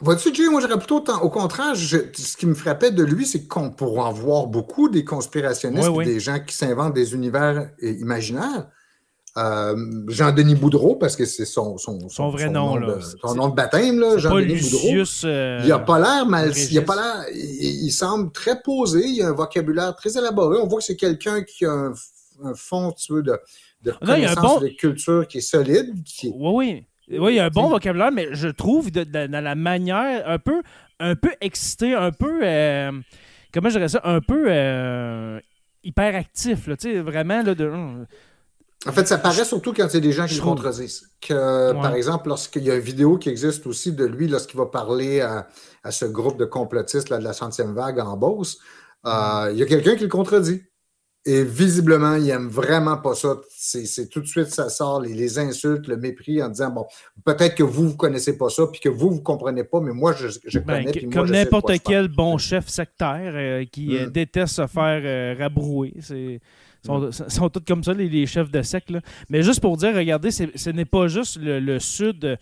Vois-tu, Jay, moi, j'aurais plutôt. Au contraire, ce qui me frappait de lui, c'est qu'on pourrait en voir beaucoup des conspirationnistes, des gens qui s'inventent des univers euh, imaginaires. Euh, Jean-Denis Boudreau, parce que c'est son, son, son, vrai nom, nom là. De, son nom de baptême, Jean-Denis Boudreau. Euh, il a pas l'air mal. Il, a pas l'air, il, il, semble très posé, il a un vocabulaire très élaboré. On voit que c'est quelqu'un qui a un, un fond, tu veux, de, de non, il y a un bon... de culture qui est solide. Qui... Oui, oui. Oui, il y a un bon vocabulaire, mais je trouve de, de, dans la manière un peu, un peu excité, un peu. Euh, comment je dirais ça? Un peu euh, hyperactif, là, tu sais, vraiment, là, de. En fait, ça paraît surtout quand il y a des gens qui le contredisent. Que, Ouais. Par exemple, lorsqu'il y a une vidéo qui existe aussi de lui, lorsqu'il va parler à, à ce groupe de complotistes là, de la centième vague en Beauce, euh, il y a quelqu'un qui le contredit. Et visiblement, il aime vraiment pas ça. C'est tout de suite, ça sort les, les insultes, le mépris en disant bon, peut-être que vous, vous connaissez pas ça, puis que vous, vous comprenez pas, mais moi, je, je Ben, connais. moi, comme n'importe quel bon chef sectaire euh, qui euh, Mm. déteste se faire euh, rabrouer. C'est. Sont, sont tous comme ça, les, les chefs de secte. là. Mais juste pour dire, regardez, ce n'est pas juste le, le sud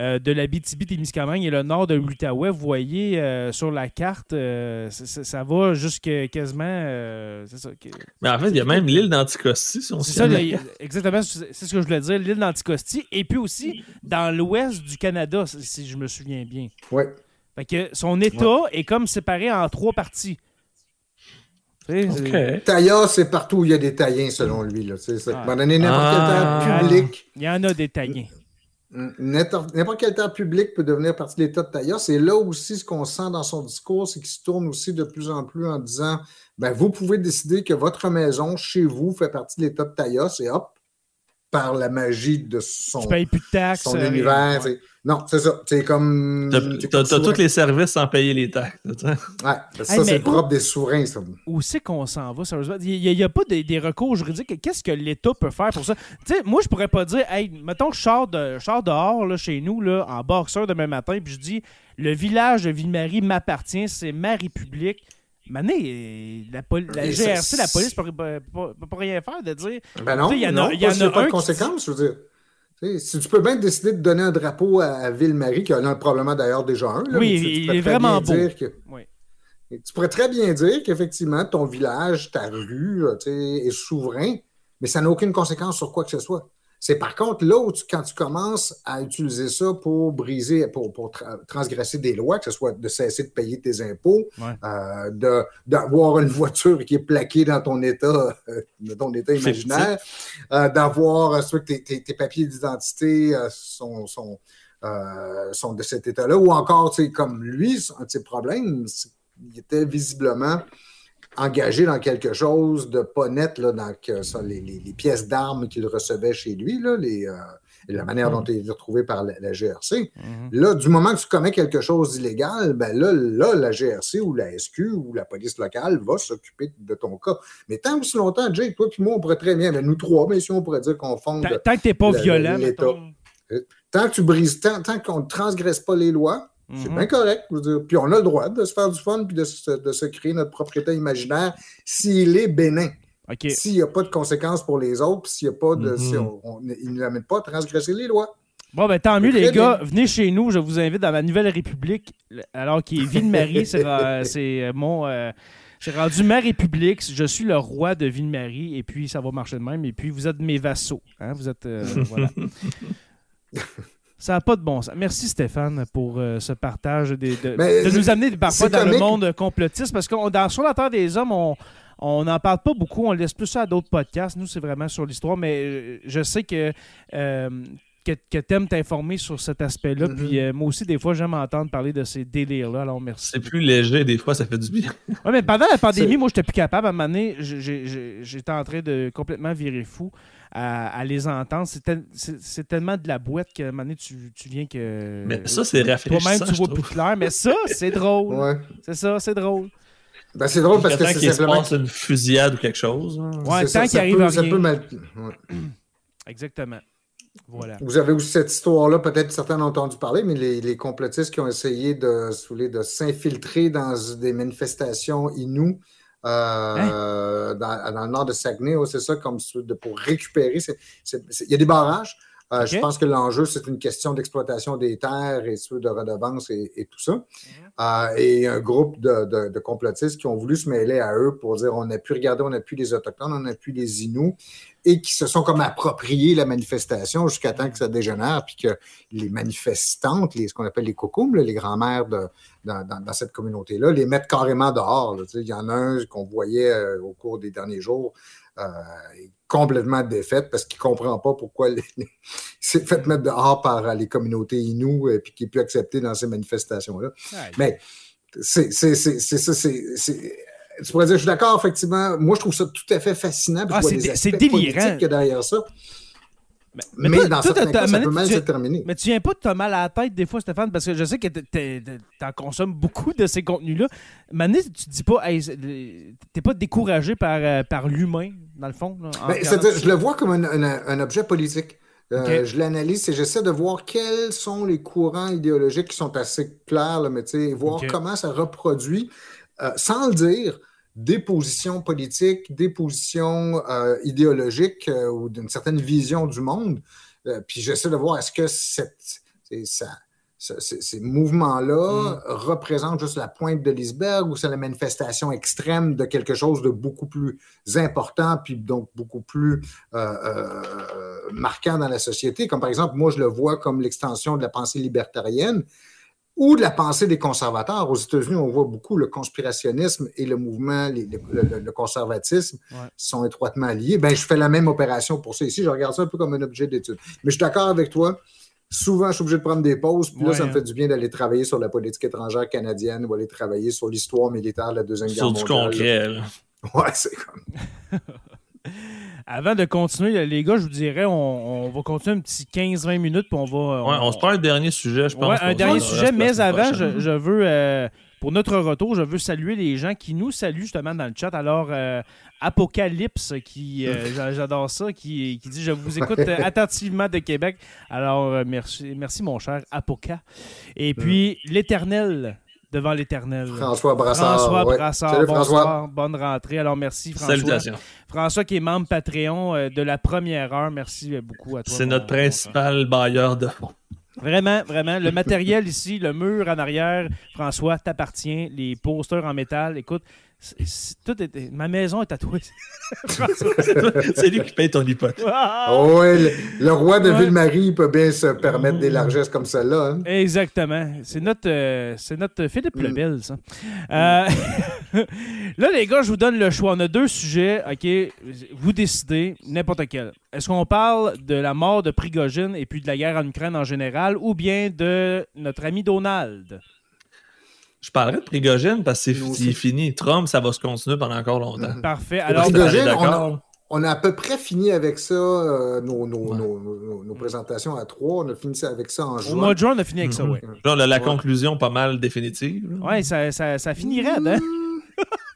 euh, de la BTB-Témiscamingue et le nord de l'Outaouais. Vous voyez euh, sur la carte, euh, ça va jusque quasiment. euh, c'est ça. que- Mais en fait, il y a même l'île d'Anticosti, si on C'est ça, là, exactement, c'est ce que je voulais dire, l'île d'Anticosti, et puis aussi dans l'ouest du Canada, si- je me souviens bien. Ouais. Fait que son État est comme séparé en trois parties. Tu sais, c'est- OK. Tailla, c'est partout où il y a des taillins, selon lui. Là. C'est ça. Ah. À un moment donné, n'importe Ah. quelle terre publique. Il y en a des taillins. N'importe quelle terre publique peut devenir partie de l'État de Taïa. C'est là aussi ce qu'on sent dans son discours, c'est qu'il se tourne aussi de plus en plus en disant ben, vous pouvez décider que votre maison, chez vous, fait partie de l'État de Taïa. C'est hop, par la magie de son, Tu payes plus de taxes. son euh, univers. ouais. Non, c'est ça. C'est comme. T'as tous les services sans payer les taxes. Ouais, ça, Hey, c'est propre des souverains, ça. Où c'est qu'on s'en va, sérieusement? Il n'y a, pas des, des recours juridiques. Qu'est-ce que l'État peut faire pour ça? Tu sais, moi, je pourrais pas dire, hey, mettons que je sors, de, je sors dehors, là, chez nous, là, en boxeur demain matin, puis je dis, le village de Ville-Marie m'appartient, c'est ma république. Mané, la, pol- la Et GRC, ça- la police peut, peut- peut- peut pas rien faire de dire. Ben non, Tu il y en a- non, y en a a pas de conséquences, je veux dire. Tu Si tu peux bien décider de donner un drapeau à, Ville-Marie, qui en a un probablement d'ailleurs déjà un. là, Oui, tu- tu il pourrais est très vraiment bien beau. dire que- Oui. Et Tu pourrais très bien dire qu'effectivement, ton village, ta rue, tu sais, est souverain, mais ça n'a aucune conséquence sur quoi que ce soit. C'est par contre là où, tu- quand tu commences à utiliser ça pour briser, pour, pour tra- transgresser des lois, que ce soit de cesser de payer tes impôts, Ouais. euh, d'avoir une voiture qui est plaquée dans ton état, euh, dans ton état imaginaire, euh, d'avoir euh, que tes, tes- tes papiers d'identité sont, sont, sont de cet état-là, ou encore, tu sais, comme lui, un de ses problèmes, qu'il était visiblement engagé dans quelque chose de pas net, là, dans que, ça, les, les- les pièces d'armes qu'il recevait chez lui, là, les, euh, la manière dont il est retrouvé par la, la GRC. Mhm. Là, du moment que tu commets quelque chose d'illégal, ben là, là, la GRC ou la SQ ou la police locale va s'occuper de ton cas. Mais tant aussi longtemps, Jake, toi puis moi, on pourrait très bien, mais nous trois, mais si on pourrait dire qu'on fonde. Tant, tant que t'es pas le- violent, mettons. Tant que tu brises, tant, tant qu'on ne transgresse pas les lois, c'est Mhm. bien correct. je veux dire. Puis on a le droit de se faire du fun puis de se, de se créer notre propre état imaginaire s'il est bénin. S'il n'y a pas de conséquences pour les autres, puis s'il n'y a pas de. Mhm. si on, on- il ne l'amène pas à transgresser les lois. Bon, ben tant mieux, les bien. gars. Venez chez nous. Je vous invite dans ma nouvelle République. Alors, qui est Ville-Marie. c'est c'est euh, mon. euh, j'ai rendu ma République. Je suis le roi de Ville-Marie. Et puis, ça va marcher de même. Et puis, vous êtes mes vassaux. hein, Vous êtes. euh, voilà. Ça n'a pas de bon sens. Merci Stéphane pour euh, ce partage des- de, Mais de nous amener parfois dans le monde complotiste parce que dans Sur la Terre des Hommes, on on n'en parle pas beaucoup, on laisse plus ça à d'autres podcasts. Nous, c'est vraiment sur l'histoire, mais euh, je sais que, euh, que, que tu aimes t'informer sur cet aspect-là. Mhm. Puis euh, moi aussi, des fois, j'aime entendre parler de ces délires-là. Alors, merci. C'est plus léger, des fois, ça fait du bien. Ouais, mais pendant la pandémie, moi, j'étais plus capable. À un moment donné, j'étais en train de complètement virer fou à, à les entendre. C'est tel- C'est c'est tellement de la boîte qu'à un moment donné, tu, tu viens que. Mais ça, c'est rafraîchissant. Toi-même, tu vois trouve. plus clair. Mais ça, c'est drôle. Ouais. C'est ça, c'est drôle. Ben, c'est drôle parce que c'est qu'il se simplement. passe une fusillade ou quelque chose. hein. Ouais, c'est ça, tant qu'il ça arrive peut- à ça rien. peut mal- ouais. Exactement. Voilà. Vous avez aussi cette histoire-là, peut-être certains ont entendu parler, mais les, les complotistes qui ont essayé de, si vous voulez, de s'infiltrer dans des manifestations inoues euh, dans, dans le nord de Saguenay, ouais, c'est ça, comme de- pour récupérer. Il y a des barrages. Euh, Je pense que l'enjeu, c'est une question d'exploitation des terres et de redevances et, et tout ça. Mhm. Euh, et un groupe de, de, de, complotistes qui ont voulu se mêler à eux pour dire on n'a plus regardé, on n'a plus les Autochtones, on n'a plus les Inuits, et qui se sont comme appropriés la manifestation jusqu'à temps que ça dégénère, puis que les manifestantes, les, ce qu'on appelle les cocums, les grands-mères de, dans, dans, dans, cette communauté-là, les mettent carrément dehors. Là, il y en a un qu'on voyait euh, au cours des derniers jours, complètement défaite parce qu'il ne comprend pas pourquoi il s'est fait mettre dehors par euh, les communautés Inuits et puis qui n'est plus accepté dans ces manifestations-là. Mais c'est ça, c'est tu pourrais dire, je suis d'accord, effectivement. Moi, je trouve ça tout à fait fascinant. Ah, c'est délirant. Que derrière ça. Mais, mais, mais toi, dans certains cas, ça peut mal se terminer. Mais tu viens pas de te mal à la tête des fois, Stéphane, parce que je sais que tu en consommes beaucoup de ces contenus-là. Mané, tu dis pas, hey, t'es pas découragé par, euh, par l'humain, dans le fond. Là, ben, je le vois comme un, un, un objet politique. Euh, okay. Je l'analyse et j'essaie de voir quels sont les courants idéologiques qui sont assez clairs, là, mais voir okay. comment ça reproduit, euh, sans le dire, des positions politiques, des positions euh, idéologiques euh, ou d'une certaine vision du monde. Euh, puis j'essaie de voir est-ce que cette, ça, ça, ces mouvements-là mm. représentent juste la pointe de l'iceberg ou c'est la manifestation extrême de quelque chose de beaucoup plus important, puis donc beaucoup plus marquant dans la société? Comme par exemple, moi, je le vois comme l'extension de la pensée libertarienne ou de la pensée des conservateurs. Aux États-Unis, on voit beaucoup le conspirationnisme et le mouvement, les, le, le, le, conservatisme ouais. sont étroitement liés. Ben, je fais la même opération pour ça ici. Je regarde ça un peu comme un objet d'étude. Mais je suis d'accord avec toi. Souvent, je suis obligé de prendre des pauses. Puis là, ouais, ça me hein. fait du bien d'aller travailler sur la politique étrangère canadienne ou aller travailler sur l'histoire militaire de la Deuxième Guerre mondiale. Sur du concret. Là. Ouais, c'est comme... Avant de continuer, les gars, je vous dirais, on, on va continuer un petit 15-20 minutes, puis on va. On, ouais, on se prend un dernier sujet, je pense. Ouais, un dernier sujet, mais avant, je, je, veux, euh, pour notre retour, je veux saluer les gens qui nous saluent justement dans le chat. Alors, euh, Apocalypse, qui euh, j'adore ça, qui, qui, dit Je vous écoute attentivement de Québec. Alors, merci, merci, mon cher Apoca. Et puis, l'Éternel devant l'éternel. François Brassard. François ouais. Brassard. Salut, bonsoir, François. bonne rentrée. Alors, merci, François. Salutations. François qui est membre Patreon euh, de la première heure. Merci beaucoup à toi. C'est notre principal bailleur de fonds. Vraiment, vraiment. Le matériel ici, le mur en arrière, François, t'appartient. Les posters en métal, écoute, tout est, ma maison est tatouée. c'est lui qui paye ton hypothèque. Oh, ouais, le, le, roi de ouais. Ville-Marie peut bien se permettre des largesses comme celle-là. Hein? Exactement. C'est notre, euh, c'est notre Philippe mm. Lebel, ça. Euh, là, les gars, je vous donne le choix. On a deux sujets. OK, vous décidez n'importe quel. Est-ce qu'on parle de la mort de Prigogine et puis de la guerre en Ukraine en général ou bien de notre ami Donald? Je parlerai de Prigogine parce que c'est fini. Trump, ça va se continuer pendant encore longtemps. Parfait. Alors, Prigogine, on a, on a, à peu près fini avec ça, euh, nos, nos, ouais. nos, nos, présentations à trois. On a fini ça avec ça en juin. Au mois de juin, on a fini avec ça, oui. Là, on a la ouais. conclusion pas mal définitive. Oui, ça, ça, ça finirait, hein?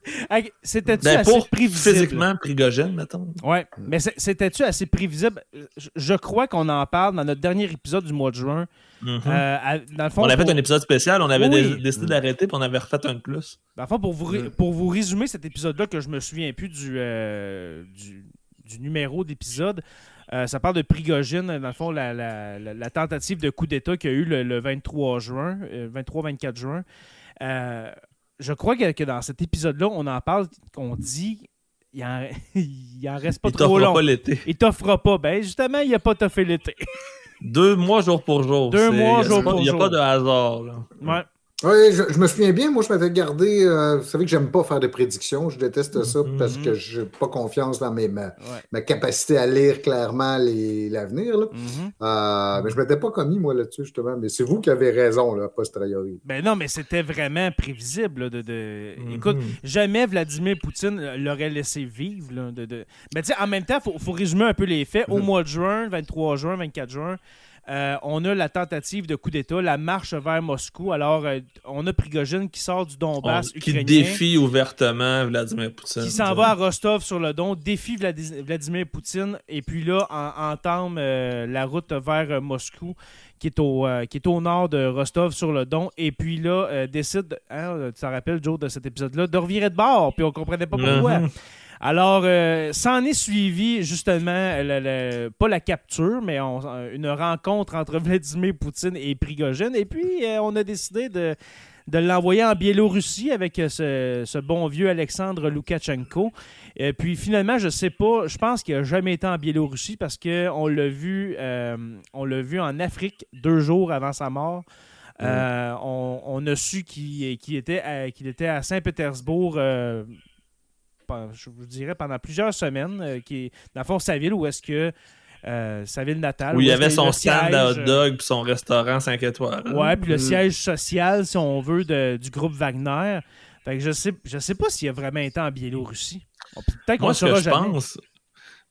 C'était-tu ben, assez prévisible? Physiquement, Prigogine, mettons. Oui, mais c'était-tu assez prévisible? Je, je crois qu'on en parle dans notre dernier épisode du mois de juin. Mm -hmm. euh, dans le fond, on avait pour... fait un épisode spécial, on avait oui. décidé d'arrêter, puis on avait refait un de plus. Dans le fond, pour vous, mm. pour vous résumer cet épisode-là, que je me souviens plus du, euh, du, du, numéro d'épisode, euh, ça parle de Prigogine, dans le fond, la, la, la, la tentative de coup d'État qu'il y a eu le, le 23 juin, 23-24 euh, juin. Je crois que, que dans cet épisode-là, on en parle, qu'on dit il en, il en reste pas il trop long. pas l'été. Il t'offrira pas. Ben justement, il a pas toffé l'été. Deux mois jour pour jour. Deux mois jour pour jour. Il n'y a pas de hasard. Là. Ouais. Oui, je, je, me souviens bien, moi je m'avais gardé, euh, vous savez que j'aime pas faire de prédictions, je déteste ça mm -hmm. parce que je n'ai pas confiance dans mes, ma, ouais. ma, capacité à lire clairement l'avenir. Mm -hmm. euh, mais je m'étais pas commis moi là-dessus justement, mais c'est vous qui avez raison, là, posteriori. Ben non, mais c'était vraiment prévisible. Là, de, de... Mm -hmm. Écoute, jamais Vladimir Poutine l'aurait laissé vivre. Là, de, de... Mais tu sais, en même temps, il faut, faut, résumer un peu les faits. Au mois de juin, 23 juin, 24 juin, euh, on a la tentative de coup d'État, la marche vers Moscou. Alors, euh, on a Prigogine qui sort du Donbass on, Qui défie ouvertement Vladimir Poutine. Qui s'en va à Rostov-sur-le-Don, défie Vladimir Poutine, et puis là, en, entame euh, la route vers Moscou, qui est, au, qui est au nord de Rostov-sur-le-Don, et puis là, décide, hein, tu te rappelles, Joe, de cet épisode-là, de revirer de bord, puis on comprenait pas pourquoi. Mm -hmm. Alors, euh, ça en est suivi justement, le- le- pas la capture, mais on- une rencontre entre Vladimir Poutine et Prigogine. Et puis, euh, on a décidé de, de l'envoyer en Biélorussie avec euh, ce, ce bon vieux Alexandre Loukachenko. Et puis, finalement, je sais pas, je pense qu'il n'a jamais été en Biélorussie parce qu'on l'a vu, euh, on l'a vu en Afrique deux jours avant sa mort. Euh, on, on a su qu'il était, à- qu'il était à Saint-Pétersbourg, euh, je vous dirais, pendant plusieurs semaines, euh, qui est, dans le fond, sa ville, où est-ce que euh, sa ville natale. Où il y avait son stand à hot dog puis son restaurant 5 étoiles. Ouais, puis le Mm. siège social, si on veut, de- du groupe Wagner. Fait que je sais, je sais pas s'il a vraiment été en Biélorussie. Bon, Peut-être qu'on Moi, le ce que je jamais. pense,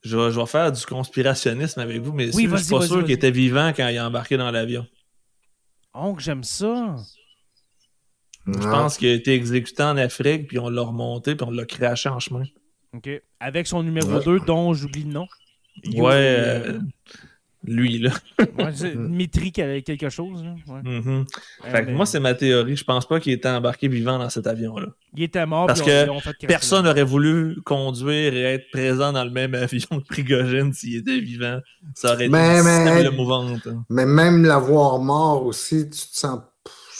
je vais, je vais faire du conspirationnisme avec vous, mais Oui, je suis pas sûr qu'il était vivant quand il a embarqué dans l'avion. Oh, que j'aime ça. Je Ah. pense qu'il a été exécuté en Afrique, puis on l'a remonté, puis on l'a craché en chemin. OK. Avec son numéro Ouais. 2, dont j'oublie le nom. Ouais, euh, lui, là. Ouais, Mitri qui avait quelque chose. là. Ouais. Mhm. Euh, Fait que mais moi, c'est ma théorie. Je pense pas qu'il était embarqué vivant dans cet avion-là. il était mort. parce puis on- que Personne n'aurait voulu conduire et être présent dans le même avion que Prigogine s'il était vivant. Ça aurait été Mais- une mais- cible mouvante. hein. Mais même l'avoir mort aussi, tu te sens.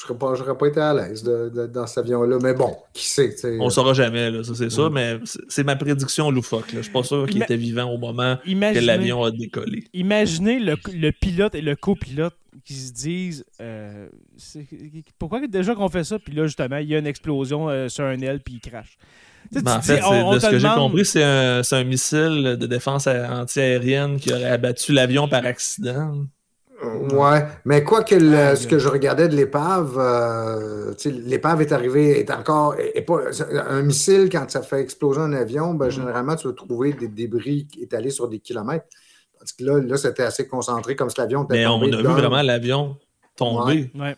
Serais pas, j'aurais pas été à l'aise de- de- dans cet avion-là. Mais bon, qui sait. On saura jamais, là, ça c'est sûr, Mm. mais c'est- ma prédiction loufoque. Là. Je suis pas sûr qu'il Ima- était vivant au moment que l'avion a décollé. imaginez le, le pilote et le copilote qui se disent euh, c'est- pourquoi déjà qu'on fait ça? Puis là, justement, il y a une explosion euh, sur un aile puis il crache. Ben, en dis, fait, c'est- on- on de ce que j'ai compris, c'est un, c'est un missile de défense antiaérienne qui aurait abattu l'avion par accident. Ouais, mais quoi que le- Ah, ce que je regardais de l'épave, euh, l'épave est arrivée, est encore, est, est pas, un missile, quand ça fait exploser un avion, ben, Mm. généralement, tu vas trouver des débris étalés sur des kilomètres. Parce que là, là c'était assez concentré, comme si l'avion était Mais on a vu vraiment l'avion tomber. Ouais.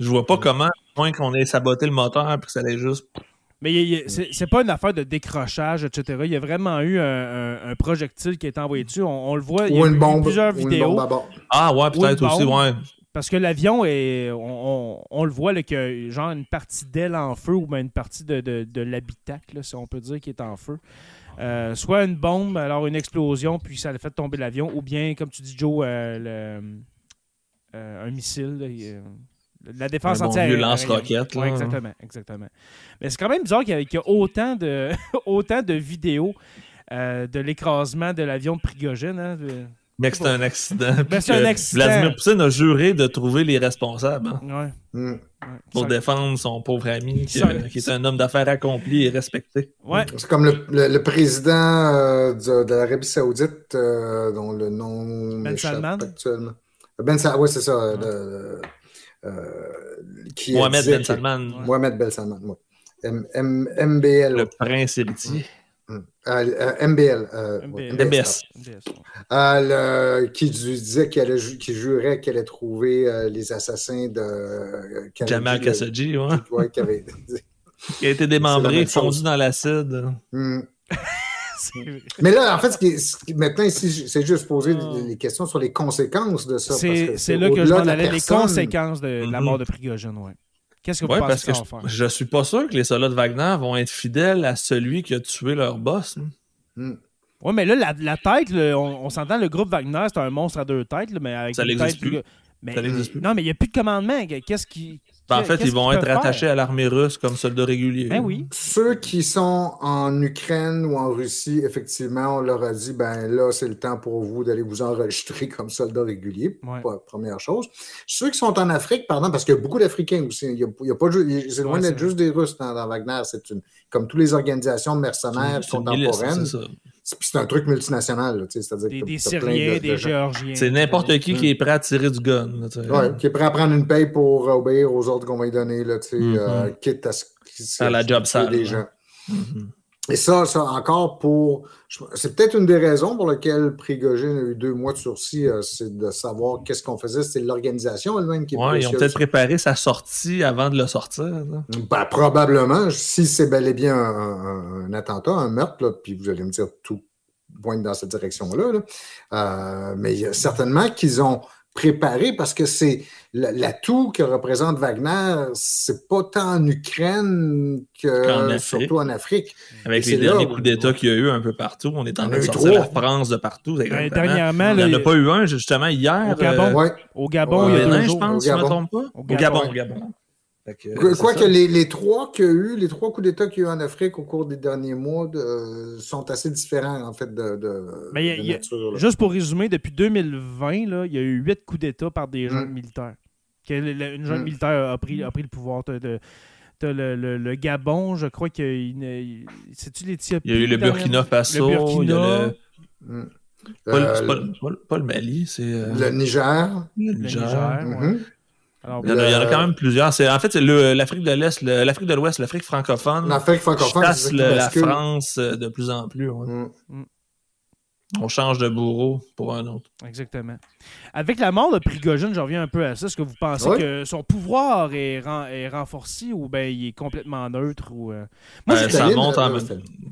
Je vois pas comment, à moins qu'on ait saboté le moteur puis que ça allait juste. Mais c'est c'est pas une affaire de décrochage, etc. Il y a vraiment eu un, un- un projectile qui a été envoyé dessus. On, on le voit, il y a une eu bombe. plusieurs ou une vidéos. bombe. Ah ouais, Ou peut-être aussi, ouais. Parce que l'avion est. On, on- on le voit là, a genre une partie d'aile en feu ou bien une partie de, de, de l'habitacle, si on peut dire, qui est en feu. Euh, soit une bombe, alors une explosion, puis ça a fait tomber l'avion, ou bien, comme tu dis, Joe, euh, le- euh, un missile. là, il- euh, la défense Un bon vieux lance-roquette. Ouais, exactement, exactement. Mais c'est quand même bizarre qu'il y, a- qu'il y a autant de, autant de vidéos euh, de l'écrasement de l'avion de Prigogine. hein, de- Mais que c'est un accident. puis c'est un accident. Vladimir Poutine a juré de trouver les responsables hein, Ouais, ouais. pour Ça- défendre son pauvre ami qui, Ça- qui est un homme d'affaires accompli et respecté. ouais. C'est comme le, le- le président euh, de, de l'Arabie Saoudite, euh, dont le nom m'échappe Salman? actuellement. Ben Salman, oui, c'est ça. le- qui Mohamed Ben que- Salman, Mohamed Ben Salman, oui. MBL. le prince héritier. Euh, euh, MBL. euh, MBS. Euh, le- qui disait qu'il jurait qu'elle allait trouver euh, les assassins de euh, Jamal Khashoggi, ouais, ouais, qui avait- qui a été démembré, fondu dans l'acide. Mais là, en fait, ce qui est- ce qui- maintenant, ici, c'est juste poser Ah. les questions sur les conséquences de ça. parce C'est que c'est là que je m'en de la allais, les conséquences de, de la Mhm. mort de Prigogine, ouais. Qu'est-ce que vous Ouais, pensez parce que que je, faire? je suis pas sûr que les soldats de Wagner vont être fidèles à celui qui a tué leur boss. hein. Hmm. Ouais, mais là, la, la tête, là, on, on s'entend, le groupe Wagner, c'est un monstre à deux têtes, là, mais avec Ça tête plus. Mais, Ça n'existe plus. Non, mais il n'y a plus de commandement. Qu'est-ce qui. Ben, en fait, ils vont être attachés à l'armée russe comme soldats réguliers. Ben oui. Ceux qui sont en Ukraine ou en Russie, effectivement, on leur a dit ben là, c'est le temps pour vous d'aller vous enregistrer comme soldats réguliers. Ouais. Pas- Première chose. Ceux qui sont en Afrique, pardon, parce qu'il y a beaucoup d'Africains aussi. Il y a, il y a pas c'est loin Ouais, d'être juste des Russes dans, dans Wagner. C'est une, comme toutes les organisations de mercenaires C'est une milice, contemporaines. C'est. C'est c'est un truc multinational. là, tu sais, C'est-à-dire Des, Syriens, de- des de Géorgiens. C'est n'importe qui Mm. qui est prêt à tirer du gun. là. Ouais, qui est prêt à prendre une paye pour obéir aux ordres qu'on va lui donner, là, tu sais, euh, quitte à ce À la job sale, des gens. Mhm. Et ça, ça encore pour. C'est peut-être une des raisons pour lesquelles Prigogine a eu deux mois de sursis, euh, c'est de savoir qu'est-ce qu'on faisait. C'est l'organisation elle-même qui est Ouais, ils ont peut-être préparé sa sortie avant de le sortir. là. Ben, probablement, si c'est bel et bien un, un- un attentat, un meurtre, là, puis vous allez me dire tout pointe dans cette direction-là. là. Euh, mais certainement qu'ils ont préparé parce que c'est l'atout que représente Wagner, c'est pas tant en Ukraine que surtout en Afrique. Avec les derniers coups d'État qu'il y a eu un peu partout, on est en train de sortir la France de partout. Ben, dernièrement, il n'y en a pas eu un justement hier. Au Gabon, euh, au Gabon il y a deux jours. je pense, si je ne me trompe pas. Au Gabon, au Gabon. Quoi que les, les, trois qu'il y a eu, les trois coups d'État qu'il y a eu en Afrique au cours des derniers mois de, sont assez différents, en fait, de, de, Mais y a, nature, Juste pour résumer, depuis 2020, là, il y a eu huit coups d'État par des jeunes Mm. militaires. Que une jeune Mm. militaire a pris, a pris le pouvoir. T'as, de- t'as le, le, le Gabon, je crois qu'il y a une... C'est-tu l'Éthiopie? Il y a eu le? Burkina Faso. Le Burkina. il y a le- Mm. Pas, le- Euh, pas, pas pas le Mali, c'est euh, le Niger. le Le Niger. Ouais. Mhm. Alors, Il y, en a, il y en a quand même plusieurs. C'est, en fait, c'est le- l'Afrique de l'Est, le- l'Afrique de l'Ouest, l'Afrique francophone. L'Afrique francophone, chasse la bascule. France euh, de plus en plus. ouais. Mm. On change de bourreau pour un autre. Exactement. Avec la mort de Prigogine, je reviens un peu à ça. Est-ce que vous pensez que son pouvoir est, ren- est renforcé ou bien il est complètement neutre? Ou, euh? Moi, Euh, ça en euh.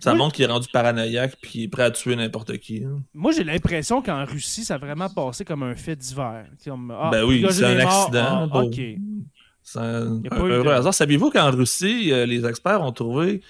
Ça montre qu'il est rendu paranoïaque puis est prêt à tuer n'importe qui. hein. Moi, j'ai l'impression qu'en Russie, ça a vraiment passé comme un fait divers. Comme, ah, Ben oui, c'est un mort. accident, Ah, OK. C'est un, un eu heureux de- hasard. Saviez-vous qu'en Russie, euh, les experts ont trouvé.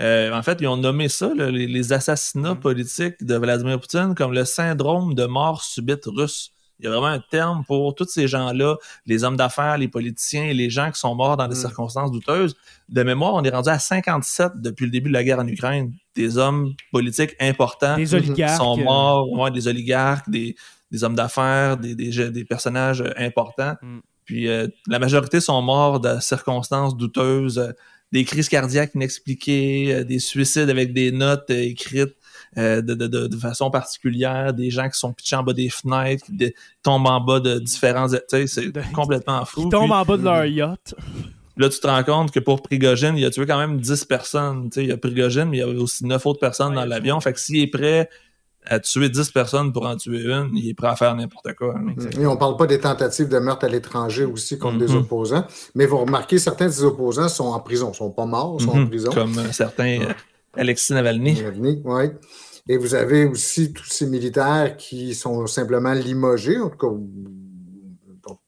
Euh, en fait, ils ont nommé ça, là, les, les assassinats Mm. politiques de Vladimir Poutine, comme le syndrome de mort subite russe. Il y a vraiment un terme pour tous ces gens-là, les hommes d'affaires, les politiciens les gens qui sont morts dans des Mm. circonstances douteuses. De mémoire, on est rendu à 57 depuis le début de la guerre en Ukraine. Des hommes politiques importants Des oligarques. sont euh, morts, ouais, des oligarques, des, des hommes d'affaires, des, des, je- des personnages euh, importants. Mm. Puis euh, la majorité sont morts de circonstances douteuses, des crises cardiaques inexpliquées, euh, des suicides avec des notes euh, écrites euh, de, de, de, de façon particulière, des gens qui sont pitchés en bas des fenêtres, qui tombent en bas de différents... Tu sais, c'est complètement fou. Qui tombent Puis- en bas de leur yacht. Là, tu te rends compte que pour Prigogine, il a tué quand même 10 personnes. Tu sais, il y a Prigogine, mais il y avait aussi 9 autres personnes Ouais, dans l'avion. Fait que s'il est prêt à tuer 10 personnes pour en tuer une, il est prêt à faire n'importe quoi. hein. Et on parle pas des tentatives de meurtre à l'étranger aussi contre des Mhm. opposants. Mais vous remarquez, certains des opposants sont en prison. Ils sont pas morts, ils sont en Mhm. prison. Comme euh, certains euh, Alexis Navalny. Navalny, ouais. Et vous avez aussi tous ces militaires qui sont simplement limogés, en tout cas. bon,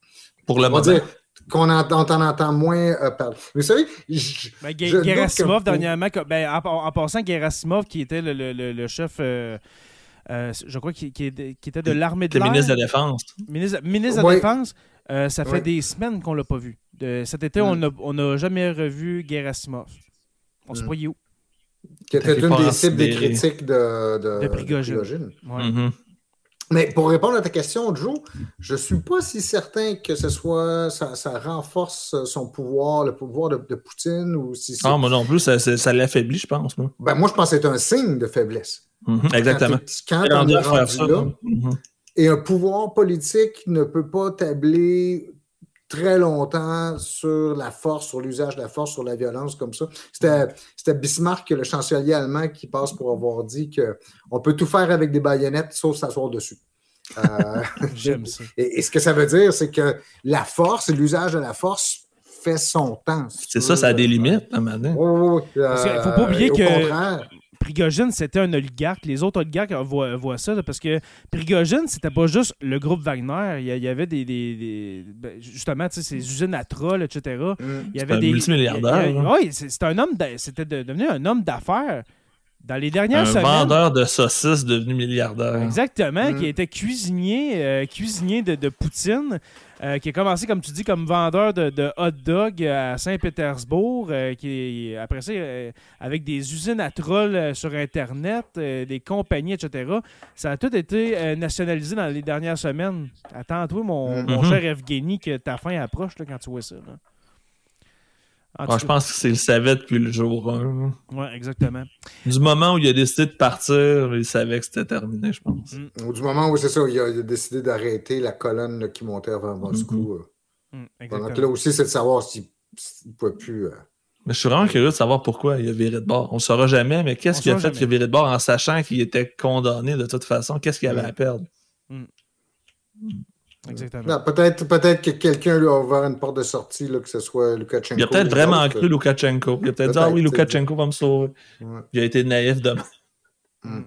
Pour le moment. dire qu'on en, on en entend moins euh, parler. Vous savez, je- Ben, je Gerasimov, que- dernièrement, ben, en, en passant, Gerasimov, qui était le, le- le- le chef, euh, euh, je crois, qui, qui est- qui était de l'armée de Le l'air. ministre de la Défense. Ministre, ministre de la. Défense, euh, ça fait Ouais. des semaines qu'on l'a pas vu. De- cet été, Mm. on n'a jamais revu Gerasimov. On se Mm. croyait où? qui était une qu'il des cibles des critiques de, de, De Prigogine. Prigogine. Ouais. Mhm. Mais pour répondre à ta question, Joe, je suis pas si certain que ce soit ça, ça renforce son pouvoir, le pouvoir de, de Poutine, ou si c'est- Ah, moi non plus, ça, ça, ça l'affaiblit, je pense. moi. Ben, moi, je pense que c'est un signe de faiblesse. Mhm, Exactement. Quand, on est à faire rendu ça, là, Mhm. et un pouvoir politique ne peut pas tabler très longtemps sur la force, sur l'usage de la force, sur la violence comme ça. C'était c'était Bismarck, le chancelier allemand, qui passe pour avoir dit que on peut tout faire avec des baïonnettes sauf s'asseoir dessus. Euh, J'aime ça. et, et ce que ça veut dire, c'est que la force, l'usage de la force fait son temps. si C'est ça, veux. ça a des limites, à un moment donné. Oui, oui, oui. Parce qu'il faut pas oublier que- contraire, Prigogine, c'était un oligarque. Les autres oligarques voient, voient ça, là, parce que Prigogine, c'était pas juste le groupe Wagner. Il y, avait des, des- des- ben, justement, tu sais, ces usines à troll, etc. hum, Il y avait un des multimilliardaire, hein. Oui, c'était un homme. C'était de- devenu un homme d'affaires. Dans les dernières Un semaines. vendeur de saucisses devenu milliardaire. Exactement, Mm. qui était cuisinier, euh, cuisinier de, de Poutine, euh, qui a commencé, comme tu dis, comme vendeur de, de hot dog à Saint-Pétersbourg, euh, qui est- après ça, euh, avec des usines à trolls sur Internet, des compagnies, etc. Ça a tout été nationalisé dans les dernières semaines. Attends-toi, mon, Mm. mon Mhm. cher Evgeny, que ta fin approche là, quand tu vois ça. là. Ah, je pense que c'est le savait depuis le jour 1. ouais, exactement. Du moment où il a décidé de partir, il savait que c'était terminé, je pense. Mm. Au du moment où c'est ça, il a, il a décidé d'arrêter la colonne là, qui montait vers Moscou. euh. Mm, Donc exactement. là aussi, c'est de savoir s'il ne pouvait plus. euh, Mais je suis vraiment curieux de savoir pourquoi il a viré de bord. On ne saura jamais, mais qu'est-ce qui a fait qu'il a viré de bord en sachant qu'il était condamné de toute façon? Qu'est-ce qu'il avait Mm. à perdre? Exactement. peut-être peut-être que quelqu'un lui a ouvert une porte de sortie, là, que ce soit Lukashenko. Il a peut-être vraiment d'autres. cru Lukashenko. Il a peut-être dit, ah oui, Lukashenko va me sauver. Ouais. Il a été naïf de Mm.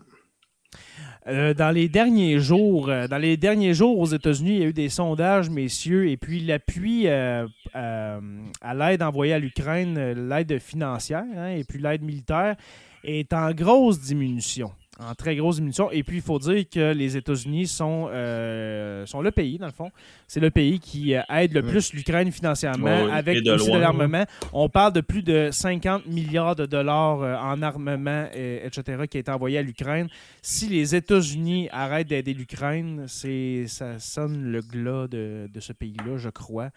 Euh, dans les derniers jours, euh, dans les derniers jours aux États-Unis, il y a eu des sondages, messieurs, et puis l'appui euh, euh, à l'aide envoyée à l'Ukraine, l'aide financière hein, et puis l'aide militaire, est en grosse diminution. En très grosse diminution. Et puis, il faut dire que les États-Unis sont, euh, sont le pays, dans le fond. C'est le pays qui euh, aide le plus l'Ukraine financièrement, oui, avec de aussi de l'armement. On parle de plus de 50 milliards de dollars euh, en armement, etc., qui est envoyé à l'Ukraine. Si les États-Unis arrêtent d'aider l'Ukraine, c'est ça sonne le glas de, de ce pays-là, je crois.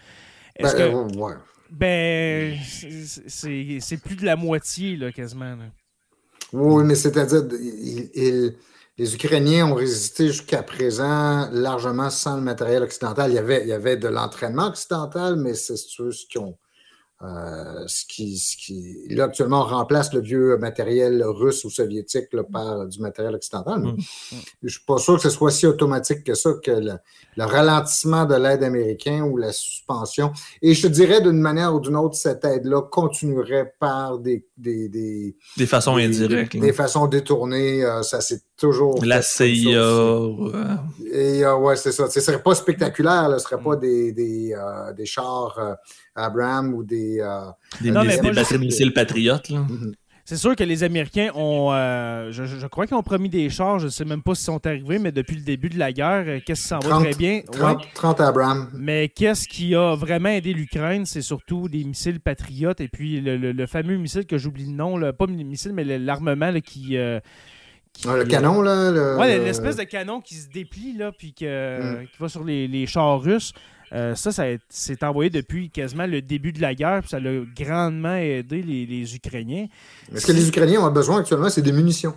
Est-ce Ben, que. ouais. Ben, c'est- c'est c'est plus de la moitié, là, quasiment. là. Oui, mais c'est-à-dire, les Ukrainiens ont résisté jusqu'à présent largement sans le matériel occidental. Il y avait, il avait de l'entraînement occidental, mais c'est ceux qui ont. Euh, ce, qui, ce qui, là, actuellement, on remplace le vieux matériel russe ou soviétique là, par du matériel occidental. Mais Mm. Je ne suis pas sûr que ce soit si automatique que ça, que le, le ralentissement de l'aide américaine ou la suspension. Et je te dirais, d'une manière ou d'une autre, cette aide-là continuerait par des, des, des, Des façons des- indirectes. Des, façons détournées, euh, ça c'est toujours. La CIA. ouais. Et euh, ouais, c'est ça. Ce serait pas spectaculaire, là, ce serait Mm. pas des, des, euh, des chars euh, Abraham ou des. euh, Des, Non, des- moi, de missiles patriotes. Là. mhm. C'est sûr que les Américains ont. euh, je, crois qu'ils ont promis des chars. Je ne sais même pas s'ils sont arrivés, mais depuis le début de la guerre, euh, qu'est-ce qui s'en va 30, très bien? 30, Ouais. 30 Abraham. Mais qu'est-ce qui a vraiment aidé l'Ukraine? C'est surtout des missiles patriotes et puis le, le- le fameux missile que j'oublie le nom, là, pas le missile, mais l'armement là, qui. euh, qui- Ah, le canon, là. le- Ouais, le- l'espèce de canon qui se déplie, là, puis que- Mm. qui va sur les, les chars russes. Euh, ça, ça a- c'est envoyé depuis quasiment le début de la guerre, puis ça a grandement aidé les, les Ukrainiens. Mais Ce que les Ukrainiens ont besoin actuellement, c'est des munitions.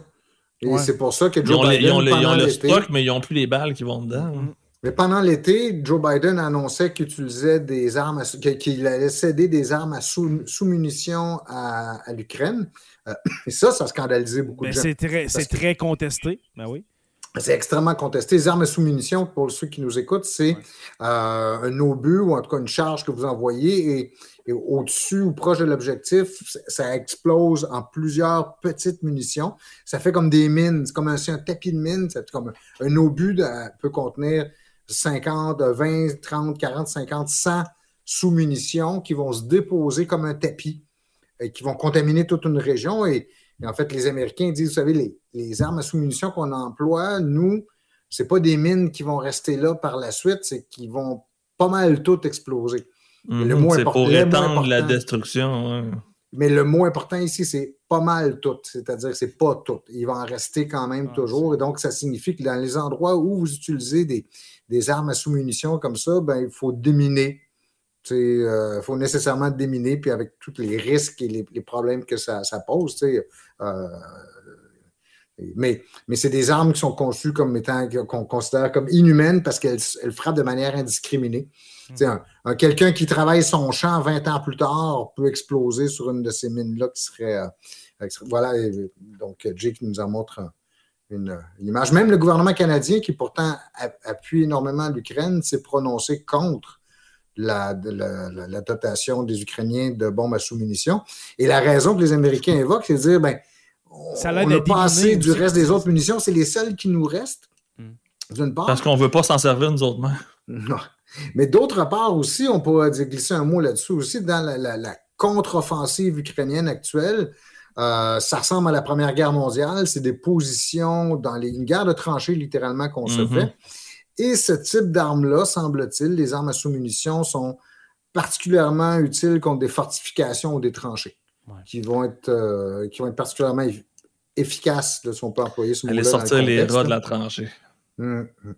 Et Ouais. c'est pour ça que Ils Joe les- Biden, ils ont le, ils ont pendant le stock, mais ils n'ont plus les balles qui vont dedans. Mm. Mais pendant l'été, Joe Biden annonçait qu'il utilisait des armes, qu'il allait céder des armes à sous- sous-munitions à, à l'Ukraine. Euh, et ça, ça a scandalisé beaucoup Ben, de gens. c'est très, que- très contesté. Ben oui. C'est extrêmement contesté. Les armes à sous-munitions, pour ceux qui nous écoutent, c'est euh, un obus ou en tout cas une charge que vous envoyez et, et au-dessus ou proche de l'objectif, ça- explose en plusieurs petites munitions. Ça fait comme des mines. C'est comme un, tapis de mine. C'est comme un, un obus de- peut contenir 50, 20, 30, 40, 50, 100 sous-munitions qui vont se déposer comme un tapis et qui vont contaminer toute une région. Et, et en fait, les Américains disent, vous savez, les, les armes à sous-munitions qu'on emploie, nous, c'est pas des mines qui vont rester là par la suite, c'est qu'ils vont pas mal tout exploser. Mhm, le mot c'est pour étendre la destruction. ouais. Mais le mot important ici, c'est pas mal tout, c'est-à-dire que c'est pas tout. Il va en rester quand même Ah, toujours. Et donc, ça signifie que dans les endroits où vous utilisez des, des armes à sous-munitions comme ça, ben, il faut déminer. Il faut nécessairement déminer, puis avec tous les risques et les, les problèmes que ça, ça pose. tu sais, euh, mais mais c'est des armes qui sont conçues comme étant, qu'on considère comme inhumaines parce qu'elles elles frappent de manière indiscriminée. Un, un- quelqu'un qui travaille son champ 20 ans plus tard peut exploser sur une de ces mines-là qui serait. euh, voilà, et donc Jake nous en montre un- une, une image. Même le gouvernement canadien, qui pourtant appuie énormément l'Ukraine, s'est prononcé contre la, la- la- la dotation des Ukrainiens de bombes à sous-munitions. Et la raison que les Américains évoquent, c'est de dire ben, Ça l'aide n'a à pas déminer assez du reste des autres munitions, c'est les seules qui nous restent. Hmm. D'une part. Parce qu'on ne veut pas s'en servir, nous autres. mêmes. Non. Mais d'autre part aussi, on pourrait dire- glisser un mot là-dessus aussi, dans la, la- la contre-offensive ukrainienne actuelle, euh, ça ressemble à la Première Guerre mondiale. C'est des positions dans les, une guerre de tranchées, littéralement, qu'on se Mhm. fait. Et ce type d'armes-là, semble-t-il, les armes à sous-munitions sont particulièrement utiles contre des fortifications ou des tranchées, Ouais. qui, vont être, euh, qui vont être particulièrement eff- efficaces, là, si on peut employer ce Aller sortir les rats de la tranchée. Hum, hum.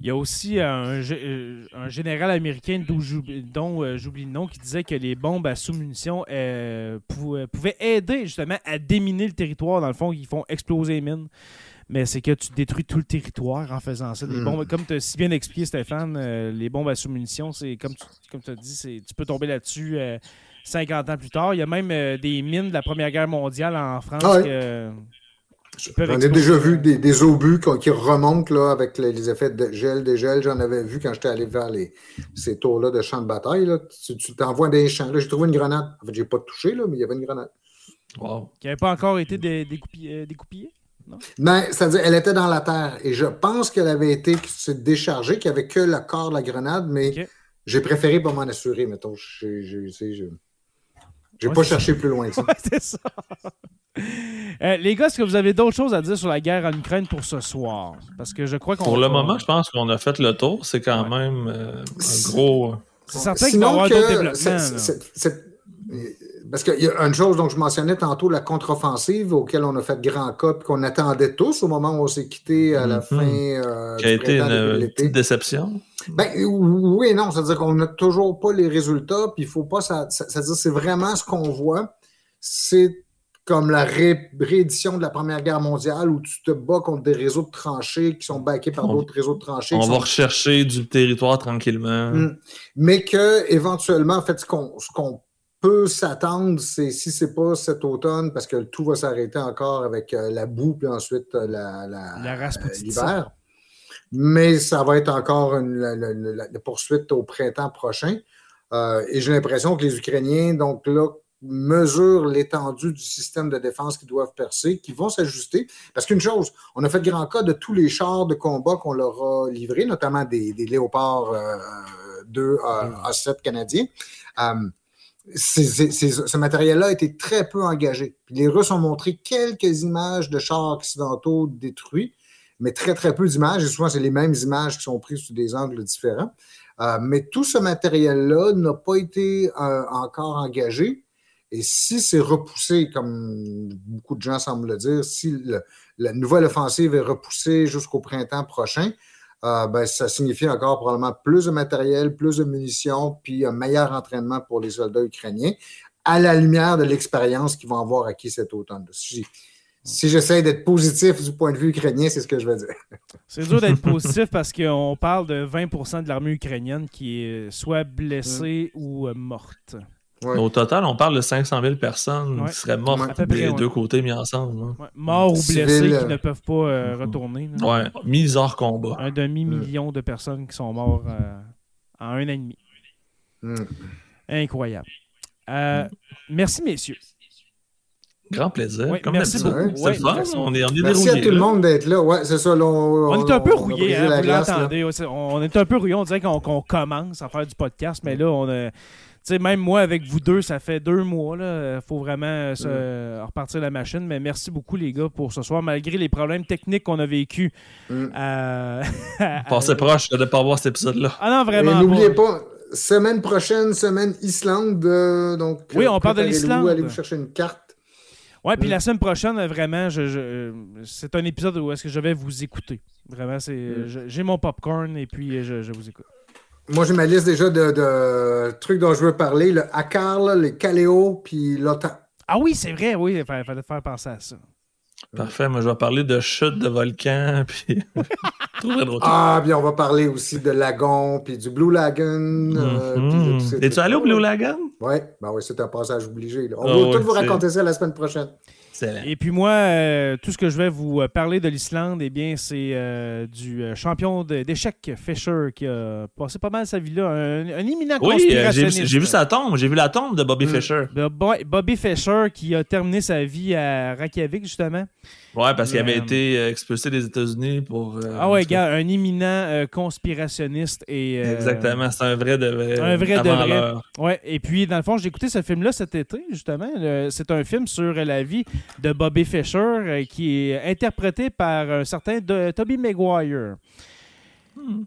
Il y a aussi un, gé- euh, un général américain dont euh, j'oublie le nom qui disait que les bombes à sous-munitions euh, pou- euh, pouvaient aider justement à déminer le territoire. Dans le fond, ils font exploser les mines. Mais c'est que tu détruis tout le territoire en faisant ça. Les Mm. bombes, comme tu as si bien expliqué, Stéphane, euh, les bombes à sous-munitions, c'est comme tu comme as dit, c'est- tu peux tomber là-dessus euh, 50 ans plus tard. Il y a même euh, des mines de la Première Guerre mondiale en France Ah ouais. que- J'en ai déjà vu des, des obus qui, qui remontent là, avec les, les effets de gel, dégel. J'en avais vu quand j'étais allé vers les, ces tours-là de champs de bataille. Là. Tu tu t'envoies des champs. Là, j'ai trouvé une grenade. En fait, j'ai pas touché, là, mais il y avait une grenade. Wow. qui n'avaient pas encore été euh, découpillés. Non? Ben, c'est-à-dire, elle était dans la terre et je pense qu'elle avait été s'est déchargée, qu'il n'y avait que le corps de la grenade, mais j'ai préféré pas m'en assurer, mettons. J'ai j'ai- Ouais, pas cherché plus loin que ça. Ouais, c'est ça. Euh, les gars, est-ce que vous avez d'autres choses à dire sur la guerre en Ukraine pour ce soir? Parce que je crois qu'on. Pour le moment, je pense qu'on a fait le tour. C'est quand Ouais. même euh, un gros. C'est certain qu'il va y avoir que d'autres développements. Parce qu'il y a une chose dont je mentionnais tantôt, la contre-offensive auquel on a fait grand cas et qu'on attendait tous au moment où on s'est quitté à la Mhm. fin euh, qui a du été une petite déception? Ben, oui et non, c'est-à-dire qu'on n'a toujours pas les résultats, puis il faut pas, ça- ça- c'est-à-dire c'est vraiment ce qu'on voit, c'est comme la ré- réédition de la Première Guerre mondiale où tu te bats contre des réseaux de tranchées qui sont backés par d'autres réseaux de tranchées. On va sont- rechercher du territoire tranquillement. Mm. Mais que éventuellement, en fait, ce qu'on ce qu'on peut s'attendre, c'est si c'est pas cet automne, parce que tout va s'arrêter encore avec euh, la boue, puis ensuite euh, la, la- euh, l'hiver. Mais ça va être encore une, la, poursuite au printemps prochain. Et j'ai l'impression que les Ukrainiens, donc là, mesurent l'étendue du système de défense qu'ils doivent percer, qui vont s'ajuster. Parce qu'une chose, on a fait grand cas de tous les chars de combat qu'on leur a livrés, notamment des, des Léopards euh, 2 euh, A7 canadiens. Euh, ce matériel-là a été très peu engagé. Les Russes ont montré quelques images de chars occidentaux détruits, mais très, très peu d'images. Et souvent, c'est les mêmes images qui sont prises sous des angles différents. Euh, mais tout ce matériel-là n'a pas été euh, encore engagé. Et si c'est repoussé, comme beaucoup de gens semblent le dire, si la nouvelle offensive est repoussée jusqu'au printemps prochain, euh, ben, ça signifie encore probablement plus de matériel, plus de munitions, puis un meilleur entraînement pour les soldats ukrainiens, à la lumière de l'expérience qu'ils vont avoir acquis cet automne. Si, si j'essaie d'être positif du point de vue ukrainien, c'est ce que je veux dire. C'est dur d'être positif parce qu'on parle de 20% de l'armée ukrainienne qui est soit blessée ou euh, morte. Ouais. Au total, on parle de 500 000 personnes Ouais. qui seraient mortes Ouais, des ouais. deux côtés mis ensemble. hein. Ouais, Morts ou blessés euh, qui ne peuvent pas euh, retourner. là. Ouais, mis hors combat. Un demi-million de personnes qui sont mortes euh, en un an et demi. Hmm. Incroyable. Euh, Merci, messieurs. Grand plaisir. Ouais, comme merci beaucoup. Ouais, fun. On est, on est Merci à tout le monde d'être là. Ouais, c'est ça. là, on, On est un peu rouillé, hein, vous l'entendez. On est un peu rouillé. On dirait qu'on qu'on commence à faire du podcast, mais là, on a. Sais, même moi, avec vous deux, ça fait deux mois. Il faut vraiment euh, se- repartir la machine. Mais merci beaucoup, les gars, pour ce soir, malgré les problèmes techniques qu'on a vécu. Mm. Euh, Passez proche de ne pas voir cet épisode-là. Ah non, Et vraiment. n'oubliez pas. semaine prochaine, semaine Islande. euh, donc, Oui, on parle de l'Islande. Allez vous chercher une carte. Ouais, puis Mm. la semaine prochaine, vraiment, je, je- c'est un épisode où est-ce que je vais vous écouter. Vraiment, c'est, Mm. je- j'ai mon popcorn et puis je, je vous écoute. Moi, j'ai ma liste déjà de, de trucs dont je veux parler. Le ACAR, là, les Caléo, puis l'OTAN. Ah oui, c'est vrai, oui, il fallait, fallait faire penser à ça. Parfait. Moi, je vais parler de chute de volcan. Puis. Ah, bien, on va parler aussi de Lagon, puis du Blue Lagoon. euh, puis Mhm. Es-tu allé au Blue Lagoon? Oui, ben oui, c'est un passage obligé. là. On Ah va tout vous raconter ça la semaine prochaine. Excellent. Et puis moi, euh, tout ce que je vais vous euh, parler de l'Islande, eh bien, c'est euh, du champion d'échecs Fischer qui a passé pas mal sa vie là, un, un éminent Oui, j'ai vu, vu sa tombe. J'ai vu la tombe de Bobby. Fischer. Bo- Bobby Fischer qui a terminé sa vie à Reykjavik, justement. Ouais, parce qu'il avait été euh, expulsé des États-Unis pour. euh, ah ouais, gars, un éminent euh, conspirationniste et... euh, Exactement, c'est un vrai de vrai. Un vrai de vrai. Ouais, et puis dans le fond, j'ai écouté ce film-là cet été, justement. C'est un film sur la vie de Bobby Fischer euh, qui est interprété par un certain de, Toby Maguire.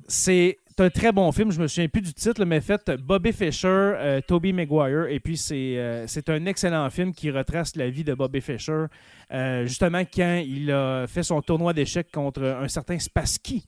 C'est un très bon film, je me souviens plus du titre, mais fait Bobby Fischer, euh, Toby Maguire, et puis c'est euh, c'est un excellent film qui retrace la vie de Bobby Fischer, euh, justement quand il a fait son tournoi d'échecs contre un certain Spassky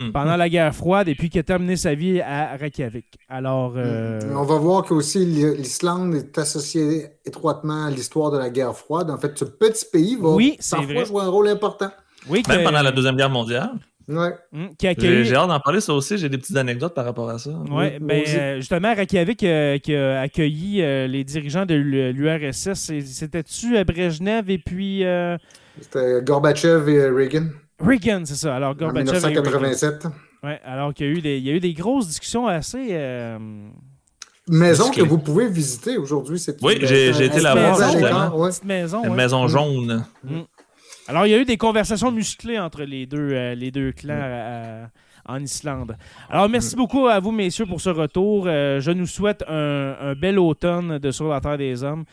Mhm. pendant la guerre froide, et puis qui a terminé sa vie à Reykjavik. Alors, euh, On va voir qu'aussi l'Islande est associée étroitement à l'histoire de la guerre froide. En fait, ce petit pays va Oui, c'est parfois vrai. jouer un rôle important. oui, que- Même pendant la Deuxième Guerre mondiale. Ouais. Hum, qui a J'ai accueilli. j'ai hâte d'en parler, ça aussi. J'ai des petites anecdotes par rapport à ça. Ouais, Oui, ben, euh, justement, Reykjavik euh, qui a accueilli euh, les dirigeants de l'URSS. C'était-tu à Brejnev et puis euh, C'était Gorbatchev et Reagan Reagan, c'est ça. Alors, en Gorbatchev et Reagan. 1987. Ouais, alors qu'il y, a eu des- il y a eu des grosses discussions assez. euh, Maison que vous pouvez visiter aujourd'hui. c'est Oui, j'ai- été la voir, petite maison. Ouais. maison jaune. Alors, il y a eu des conversations musclées entre les deux, euh, les deux clans euh, en Islande. Alors, merci beaucoup à vous, messieurs, pour ce retour. Euh, je nous souhaite un, un bel automne de Sur la Terre des Hommes.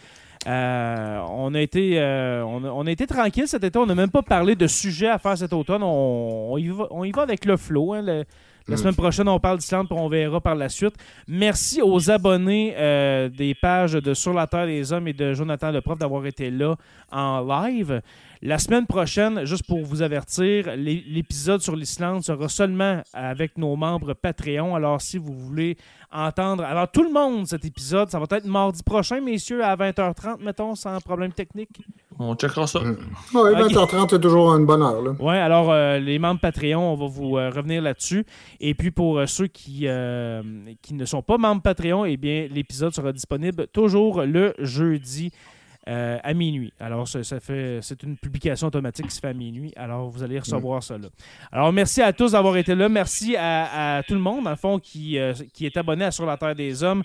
On, a été, on, a, on a été tranquille cet été. On n'a même pas parlé de sujet à faire cet automne. On, on y, va, on y va avec le flow. hein. Le- la Mm. semaine prochaine, on parle d'Islande, puis on verra par la suite. Merci aux abonnés euh, des pages de Sur la Terre des Hommes et de Jonathan Leprof d'avoir été là en live. La semaine prochaine, juste pour vous avertir, l'é- l'épisode sur l'Islande sera seulement avec nos membres Patreon. Alors, si vous voulez entendre, alors tout le monde, cet épisode, ça va être mardi prochain, messieurs, à 20h30, mettons, sans problème technique. On checkera ça. Ouais, 20h30 c'est toujours une bonne heure. Là. Ouais, alors euh, les membres Patreon, on va vous euh, revenir là-dessus. Et puis pour euh, ceux qui, euh, qui ne sont pas membres Patreon, eh bien l'épisode sera disponible toujours le jeudi euh, à minuit. Alors ça, fait c'est une publication automatique qui se fait à minuit. Alors vous allez recevoir ça là. Alors merci à tous d'avoir été là. Merci à, tout le monde, dans le fond, qui, euh, qui est abonné à Sur la Terre des Hommes.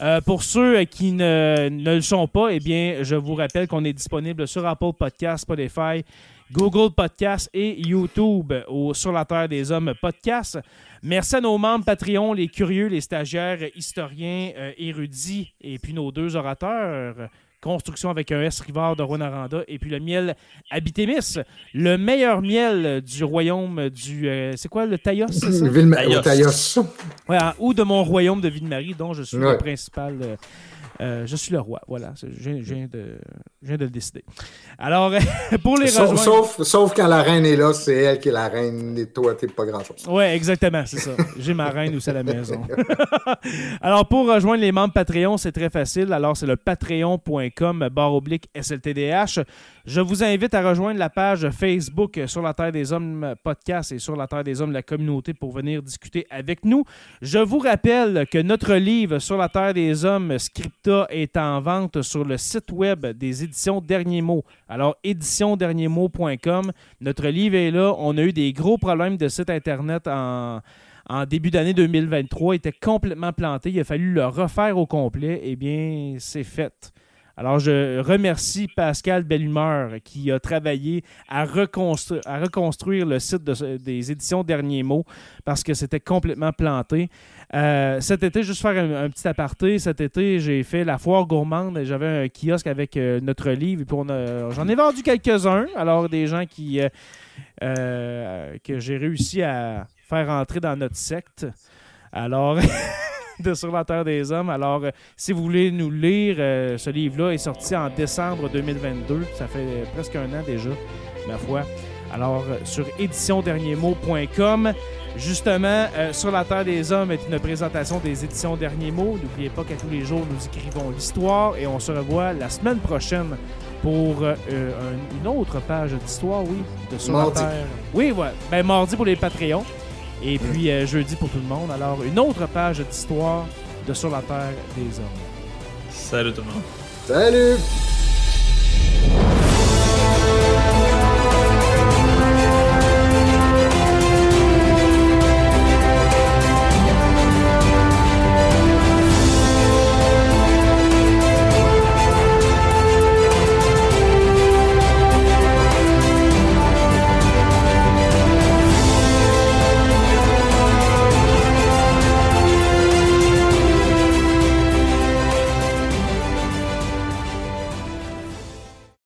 Euh, pour ceux qui ne, ne le sont pas, eh bien, je vous rappelle qu'on est disponible sur Apple Podcast, Spotify, Google Podcast et YouTube au Sur la Terre des Hommes podcast. Merci à nos membres Patreon, les curieux, les stagiaires, historiens, érudits, et puis nos deux orateurs. Construction avec un S Rivard de Rwanda et puis le miel Habitémis, le meilleur miel du royaume du. euh, c'est quoi le Taïos? Ville Taïos. Ouais, ou de mon royaume de Ville-Marie, dont je suis le principal. euh, euh, je suis le roi, voilà. Je viens, je viens de, je viens de le décider. Alors, pour les Sauf, rejoindre. sauf, sauf quand la reine est là, c'est elle qui est la reine et toi, t'es pas grand-chose. Ouais, exactement, c'est ça. J'ai ma reine aussi à la maison. Alors, pour rejoindre les membres Patreon, c'est très facile. Alors, c'est le patreon.com barre oblique SLTDH. Je vous invite à rejoindre la page Facebook sur la Terre des Hommes podcast et sur la Terre des Hommes la communauté pour venir discuter avec nous. Je vous rappelle que notre livre sur la Terre des Hommes, Est en vente sur le site web des éditions Derniers Mots. Alors, éditionsderniermots.com. Notre livre est là. On a eu des gros problèmes de site Internet en, en début d'année 2023. Il était complètement planté. Il a fallu le refaire au complet. Eh bien, c'est fait. Alors, je remercie Pascal Bellumeur qui a travaillé à, reconstru- à reconstruire le site des éditions Derniers Mots parce que c'était complètement planté. Euh, cet été, juste faire un, petit aparté, cet été, j'ai fait la foire gourmande. J'avais un kiosque avec euh, notre livre. Et j'en ai vendu quelques-uns. Alors, des gens qui, euh, que j'ai réussi à faire entrer dans notre secte. Alors, de Sur la Terre des Hommes. Alors, euh, si vous voulez nous lire, euh, ce livre-là est sorti en décembre 2022. Ça fait euh, presque un an déjà, ma foi. Alors, sur éditionsderniermots.com. Justement, euh, Sur la Terre des Hommes est une présentation des éditions Derniers Mots. N'oubliez pas qu'à tous les jours, nous écrivons l'histoire et on se revoit la semaine prochaine pour euh, un- une autre page d'histoire, oui, de Sur Mardi. la Terre. Oui, ouais. Ben, mardi pour les Patreons et mm. puis euh, jeudi pour tout le monde, alors une autre page d'histoire de Sur la Terre des Hommes. Salut tout le monde. Salut!